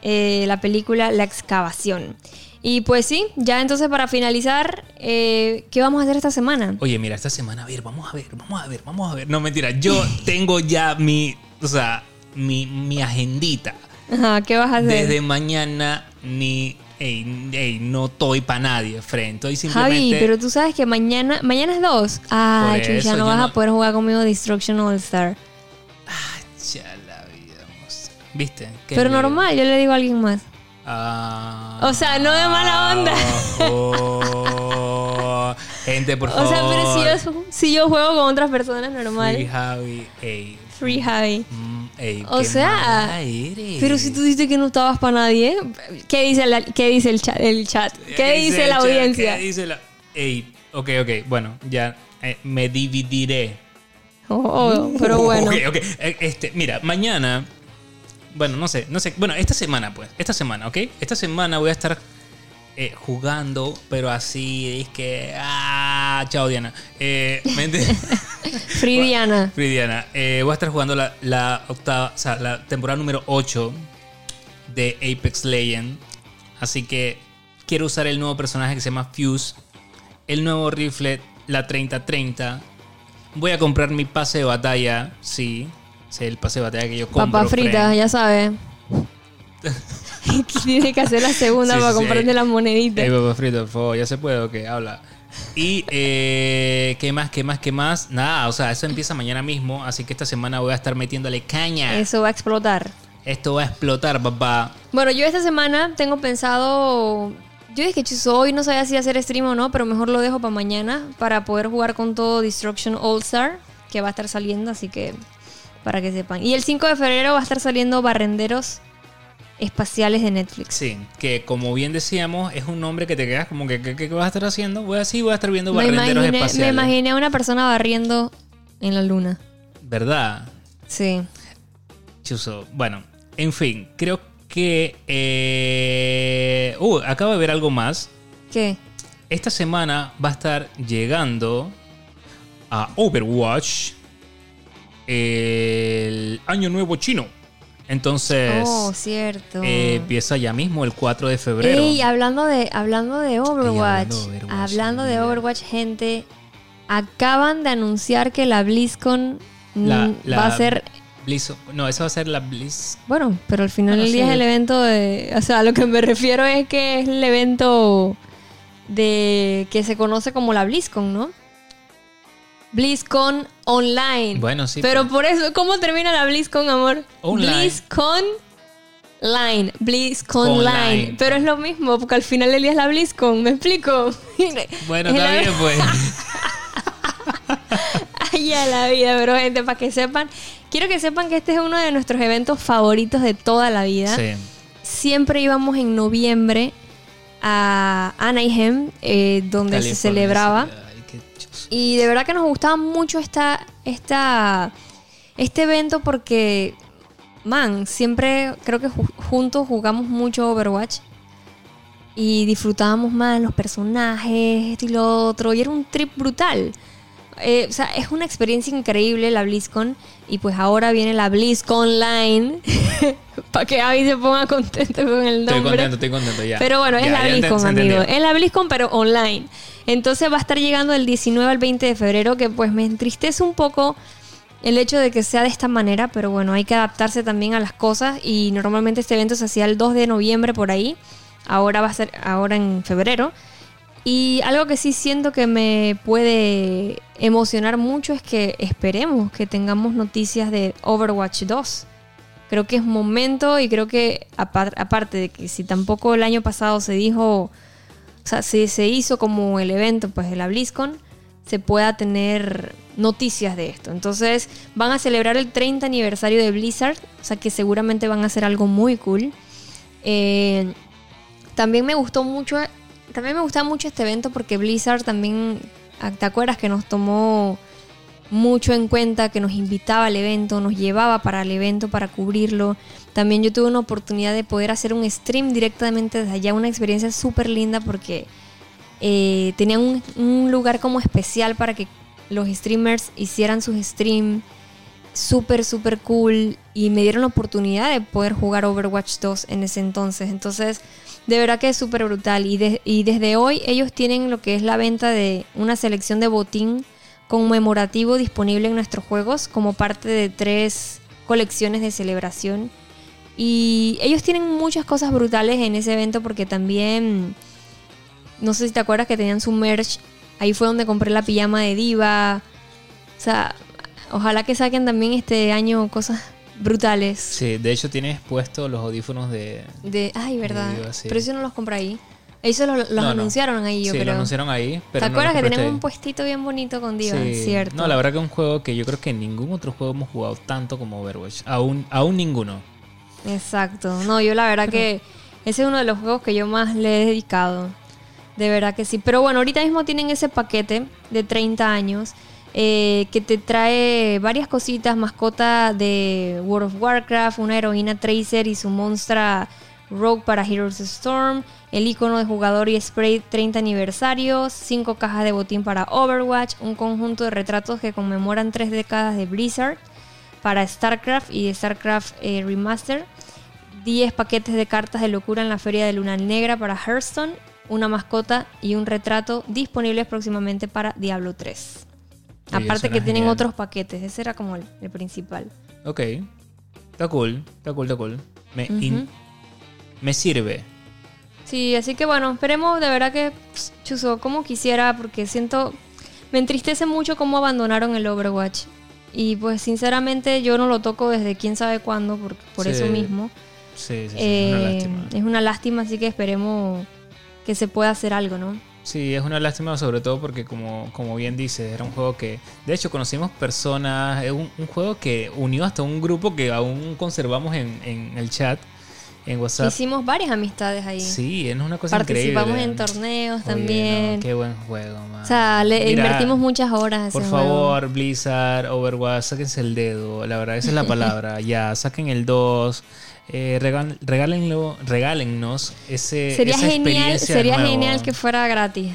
eh, la película La excavación. Y pues sí, ya entonces para finalizar, eh, ¿qué vamos a hacer esta semana? Oye, mira, esta semana, a ver, vamos a ver, vamos a ver, vamos a ver. No, mentira, yo tengo ya mi, o sea, mi, mi agendita. Ajá, ¿qué vas a hacer? Desde mañana ni, ey, ey, no estoy para nadie frente. Estoy simplemente... Javi, pero tú sabes que mañana, mañana es dos. Chucha, eso no vas no- a poder jugar conmigo Destruction All Star. Ya la vida. ¿Viste? Qué Pero normal, yo le digo a alguien más. Ah, O sea, no de mala onda. oh, gente, por O favor. sea, pero si yo, si yo juego con otras personas, Free normal. Javi, ey. Free Javi. mm, ey, O qué sea, eres. Pero si tú dices que no estabas para nadie, ¿qué dice, la- qué dice el chat? El chat? ¿Qué dice la chat? audiencia? ¿Qué dice la.? Ey, ok, ok, bueno, ya eh, me dividiré. Oh, oh, pero bueno. Ok, ok. Eh, Este, mira, mañana. Bueno, no sé, no sé. Bueno, esta semana, pues. Esta semana, ¿ok? Esta semana voy a estar eh, jugando, pero así es que. ¡Ah! Chao, Diana. Eh. Free Diana. Free Diana. Eh, voy a estar jugando la, la octava, o sea, la temporada número 8 de Apex Legend. Así que quiero usar el nuevo personaje que se llama Fuse. El nuevo rifle, la 3030. Voy a comprar mi pase de batalla, sí. Es el pase de batalla que yo compro. Papa frita, ya sabes. Tiene que hacer la segunda Sí, para sí, sí. comprarte las moneditas. Ey, papa frito, por favor, ya se puede o qué, habla. Y, eh, ¿qué más, qué más, qué más? Nada, o sea, eso empieza mañana mismo, así que esta semana voy a estar metiéndole caña. Eso va a explotar. Esto va a explotar, papá. Bueno, yo esta semana tengo pensado. Yo dije que hoy no sabía si hacer stream o no, pero mejor lo dejo para mañana para poder jugar con todo Destruction All Star, que va a estar saliendo, así que para que sepan. Y el 5 de febrero va a estar saliendo Barrenderos Espaciales de Netflix. Sí, que como bien decíamos, es un nombre que te quedas como que, ¿qué, vas a estar haciendo? Voy así, voy a estar viendo Me barrenderos imaginé, me espaciales. imaginé a una persona barriendo en la luna. ¿Verdad? Sí. Chuso. Bueno, en fin, creo que... Eh... Uh, acabo de ver algo más. ¿Qué? Esta semana va a estar llegando a Overwatch el Año Nuevo Chino. Entonces, Oh, cierto. eh, empieza ya mismo el 4 de febrero. Ey, hablando de, hablando de Overwatch, hablando de Overwatch, hablando de mira. Overwatch, gente, acaban de anunciar que la BlizzCon La- la- va a ser, Blizz- no, esa va a ser la Blizz. bueno, pero al final Bueno, del día sí. es el evento de, o sea, a lo que me refiero es que es el evento de que se conoce como la BlizzCon, ¿no? BlizzCon Online. Bueno, sí. Pero por eso, ¿cómo termina la BlizzCon, amor? Online. BlizzCon Line. BlizzCon Online. Line. Pero es lo mismo, porque al final del día es la BlizzCon, ¿me explico? Bueno, Es está la- bien, pues. Ay, a la vida, pero gente, para que sepan, quiero que sepan que este es uno de nuestros eventos favoritos de toda la vida. Sí. Siempre íbamos en noviembre a Anaheim, eh, donde se celebraba. Y de verdad que nos gustaba mucho esta, esta, este evento porque, man, siempre creo que ju- juntos jugamos mucho Overwatch. Y disfrutábamos más los personajes, esto y lo otro. Y era un trip brutal. eh, o sea, es una experiencia increíble la BlizzCon. Y pues ahora viene la BlizzCon Line. Para que Avi se ponga contento con el nombre. Estoy contento, estoy contento ya. Pero bueno, es Ya, la ya ent- BlizzCon, amigo. Es la BlizzCon, pero online. Entonces va a estar llegando del 19 al 20 de febrero, que pues me entristece un poco el hecho de que sea de esta manera, pero bueno, hay que adaptarse también a las cosas y normalmente este evento se hacía el 2 de noviembre por ahí, ahora va a ser ahora en febrero. Y algo que sí siento que me puede emocionar mucho es que esperemos que tengamos noticias de Overwatch 2. Creo que es momento y creo que apar- aparte de que si tampoco el año pasado se dijo, o sea, se, se hizo como el evento pues de la BlizzCon, se pueda tener noticias de esto. Entonces van a celebrar el 30 aniversario de Blizzard, o sea que seguramente van a hacer algo muy cool. Eh, también me gustó mucho, también me gustaba mucho este evento porque Blizzard también, ah, ¿te acuerdas que nos tomó mucho en cuenta, que nos invitaba al evento, nos llevaba para el evento, para cubrirlo? También yo tuve una oportunidad de poder hacer un stream directamente desde allá, una experiencia súper linda porque eh, tenían un, lugar como especial para que los streamers hicieran sus streams súper, súper cool y me dieron la oportunidad de poder jugar Overwatch 2 en ese entonces. Entonces, de verdad que es súper brutal. Y, de- y desde hoy ellos tienen lo que es la venta de una selección de botín conmemorativo disponible en nuestros juegos como parte de tres colecciones de celebración. Y ellos tienen muchas cosas brutales en ese evento porque también, no sé si te acuerdas que tenían su merch. Ahí fue donde compré la pijama de Diva. O sea, ojalá que saquen también este año cosas brutales. Sí, de hecho tienes puesto los audífonos de... De, ay, verdad. De Diva, sí. Pero eso no los compré ahí. Ellos los, los No, no. anunciaron ahí, yo sí, creo. lo anunciaron ahí, pero ¿Te acuerdas que ahí. un puestito bien bonito con Diva? Sí. Cierto. No, la verdad que es un juego que yo creo que en ningún otro juego hemos jugado tanto como Overwatch. Aún, aún ninguno. Exacto. No, yo la verdad que ese es uno de los juegos que yo más le he dedicado. De verdad que sí. Pero bueno, ahorita mismo tienen ese paquete de 30 años eh, que te trae varias cositas, mascota de World of Warcraft, una heroína Tracer y su monstra Rogue para Heroes Storm, el icono de jugador y spray 30 aniversarios, 5 cajas de botín para Overwatch, un conjunto de retratos que conmemoran 3 décadas de Blizzard para StarCraft y de StarCraft eh, Remaster, 10 paquetes de cartas de locura en la Feria de Luna Negra para Hearthstone, una mascota y un retrato disponibles próximamente para Diablo 3. Oye, Aparte que tienen genial. otros paquetes, ese era como el, el principal. Ok. Está cool, está cool, está cool. Me, Ujú. in- me sirve. Sí, así que bueno, esperemos de verdad que Chuzo, como quisiera, porque siento, me entristece mucho cómo abandonaron el Overwatch. Y pues sinceramente yo no lo toco desde quién sabe cuándo, por, por Sí. eso mismo. Sí, sí, sí, Eh, es una lástima. es una lástima, así que esperemos que se pueda hacer algo, ¿no? Sí, es una lástima sobre todo porque como, como bien dices, era un juego que, de hecho, conocimos personas, es un, un juego que unió hasta un grupo que aún conservamos en, en el chat, en WhatsApp. Hicimos varias amistades ahí. Sí, es una cosa Participamos increíble. en torneos Oye, también. no, qué buen juego, man. o sea, le Mira, invertimos muchas horas a ese Por juego. favor, Blizzard, Overwatch, sáquense el dedo. La verdad, esa es la palabra. ya, saquen el 2. Eh, regal- regálenlo, regálennos ese, Sería esa genial, sería nuevo. genial que fuera gratis.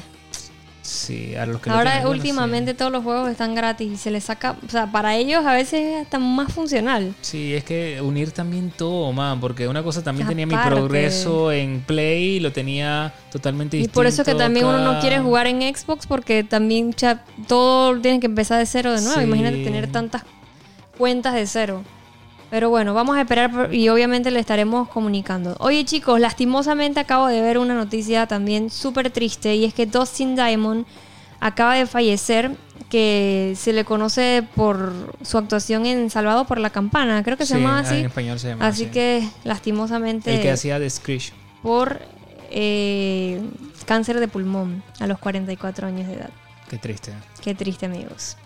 Sí, a los que lo Ahora bueno, últimamente todos los juegos están gratis y se les saca, o sea, para ellos a veces es hasta más funcional. Sí, es que unir también todo, man, porque una cosa también tenía mi progreso en Play, lo tenía totalmente Y distinto. por eso que también uno no quiere jugar en Xbox porque también cha- todo tiene que empezar de cero de nuevo. Sí. Imagínate tener tantas cuentas de cero. Pero bueno, vamos a esperar y obviamente le estaremos comunicando. Oye chicos, lastimosamente acabo de ver una noticia también súper triste y es que Dustin Diamond acaba de fallecer, que se le conoce por su actuación en Salvado por la Campana, creo que se Sí, llamaba En así. español se llama Así así. que lastimosamente El que hacía de Screech. por eh, cáncer de pulmón a los 44 años de edad. Qué triste. Qué triste, amigos.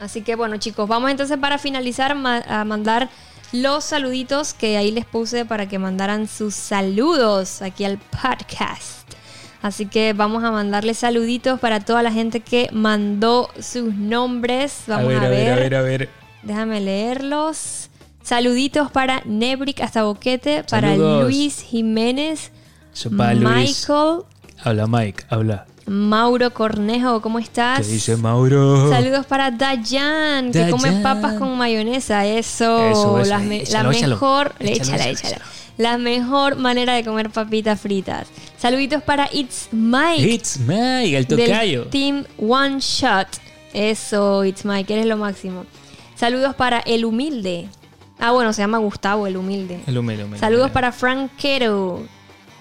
Así que bueno, chicos, vamos entonces para finalizar ma- a mandar los saluditos que ahí les puse para que mandaran sus saludos aquí al podcast. Así que vamos a mandarles saluditos para toda la gente que mandó sus nombres. Vamos a ver, a ver. Déjame leerlos. Saluditos para Nebrick hasta Boquete, para. Luis Jiménez, Luis. Michael, Habla Mike, habla. Mauro Cornejo, ¿cómo estás? ¿Qué dice Mauro? Saludos para Dayan, que come papas con mayonesa. Eso, Eso, eso. la, me- Échalo, la échalo. mejor, Échalo, échala, échalo, échala. échalo. La mejor manera de comer papitas fritas. Saluditos para It's Mike It's Mike, el tocayo. del Team One Shot. Eso, It's Mike, eres lo máximo. Saludos para El Humilde. Ah, bueno, se llama Gustavo El Humilde. El humilde, humilde. Saludos para Frank Quero.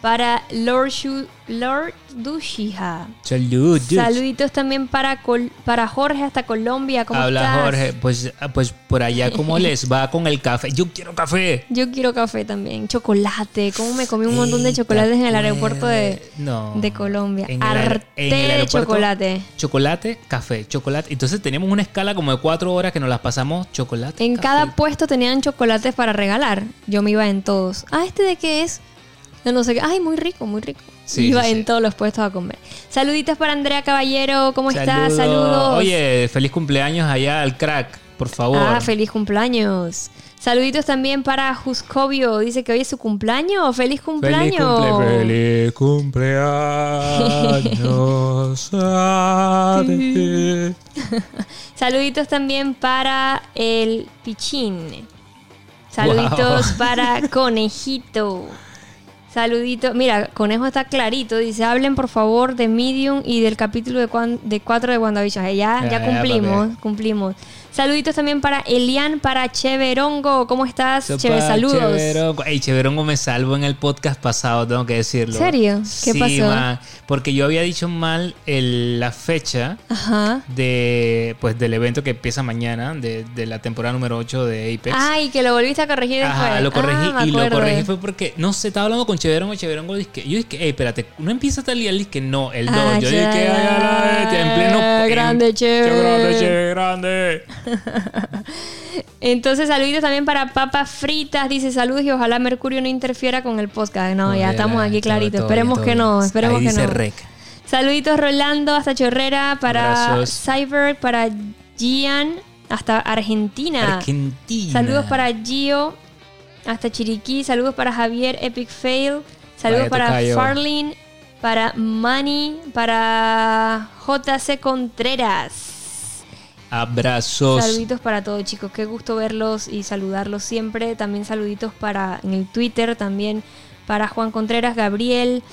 Para Lord, Shu- Lord Dushiha. Saludos. Saluditos también para, Col- para Jorge hasta Colombia. ¿Cómo Habla estás? Jorge, pues, pues por allá cómo les va con el café. Yo quiero café. Yo quiero café también. Chocolate. ¿Cómo me comí un montón de chocolates en el aeropuerto de. No. de Colombia? En el de chocolate. Chocolate, café, chocolate. Entonces teníamos una escala como de cuatro horas que nos las pasamos chocolate. En café. cada puesto tenían chocolates para regalar. Yo me iba en todos. Ah, ¿este de qué es? No, no sé qué. Ay, muy rico, muy rico. Sí, iba sí, en sí. todos los puestos a comer. Saluditos para Andrea Caballero. ¿Cómo estás? Saludos. Oye, feliz cumpleaños allá al crack, por favor. Ah, feliz cumpleaños. Saluditos también para Juscovio. Dice que hoy es su cumpleaños. ¡Feliz Feliz cumpleaños! cumple, feliz cumpleaños. a ti. Saluditos también para el Pichín. Saluditos Wow. para Conejito. Saluditos. Mira, Conejo está clarito. Dice, hablen por favor de Medium y del capítulo de, cuan- de 4 de WandaVision. Eh, Ya, Ya, ya ya, cumplimos, cumplimos. Saluditos también para Elian, para Cheverongo. ¿Cómo estás? Sopa, Cheve, saludos. Cheverongo. Ey, Cheverongo me salvo en el podcast pasado, tengo que decirlo. ¿En serio? ¿Qué Sí, pasó? man, porque yo había dicho mal el- la fecha Ajá. de pues del evento que empieza mañana, de, de la temporada número 8 de Apex. Ay, que lo volviste a corregir Ajá, después. lo corregí Ah, y lo corregí fue porque, no sé, estaba hablando con Cheverongo y Cheverongo que, yo dije, hey, espérate, no empieza tal día, él que no, el 2. Ah, yo dije ay, a la bestia, en pleno... en- grande, Cheve. Qué grande, Cheve, grande. Entonces, saluditos también para papas fritas. Dice saludos y ojalá Mercurio no interfiera con el podcast. No, ya estamos aquí clarito. todo Esperemos que no, esperemos Ahí que dice no. rec. Saluditos Rolando hasta Chorrera, para Abrazos. Cyber, para Gian, hasta Argentina. Argentina. Saludos para Gio, hasta Chiriquí. Saludos para Javier Epic Fail. Saludos Vaya para. Farlin, para Manny, para JC Contreras. Abrazos. Saluditos para todos chicos, qué gusto verlos y saludarlos siempre. También saluditos para en el Twitter, también para Juan Contreras, Gabriel,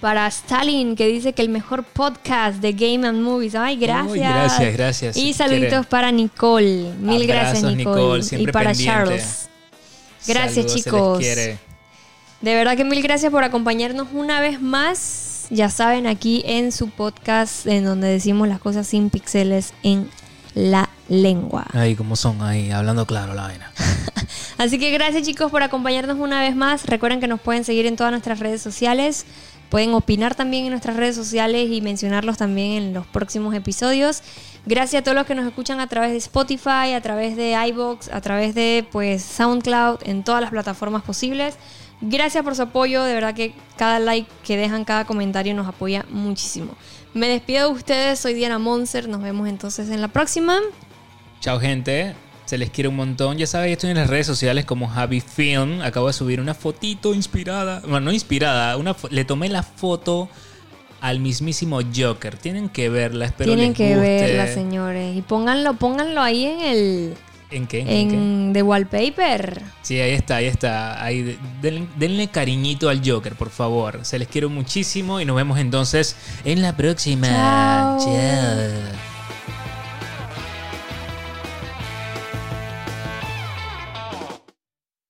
para Stalin que dice que el mejor podcast de Game and Movies. Ay, gracias. Uy, gracias, gracias. Y saluditos quiere- para Nicole. Mil gracias Nicole. Nicole, y para pendiente. Charles. Gracias Saludos, chicos. De verdad que mil gracias por acompañarnos una vez más. Ya saben, aquí en su podcast en donde decimos las cosas sin pixeles en la lengua. Ahí, como son, ahí, hablando claro la vaina. Así que gracias chicos por acompañarnos una vez más. Recuerden que nos pueden seguir en todas nuestras redes sociales. Pueden opinar también en nuestras redes sociales y mencionarlos también en los próximos episodios. Gracias a todos los que nos escuchan a través de Spotify, a través de iBox, a través de pues SoundCloud, en todas las plataformas posibles. Gracias por su apoyo, de verdad que cada like que dejan, cada comentario nos apoya muchísimo. Me despido de ustedes, soy Diana Monser, nos vemos entonces en la próxima. Chao, gente. Se les quiere un montón. Ya saben, estoy en las redes sociales como Javi Film. Acabo de subir una fotito inspirada. Bueno, no inspirada. Una le tomé la foto al mismísimo Joker. Tienen que verla. Espero Tienen les que guste. verla, señores. Y pónganlo, pónganlo ahí en el ¿En qué? ¿En qué? en The Wallpaper. Sí, ahí está, ahí está. Ahí, de- denle, denle cariñito al Joker, por favor. Se les quiero muchísimo y nos vemos entonces en la próxima. Chao. Chao.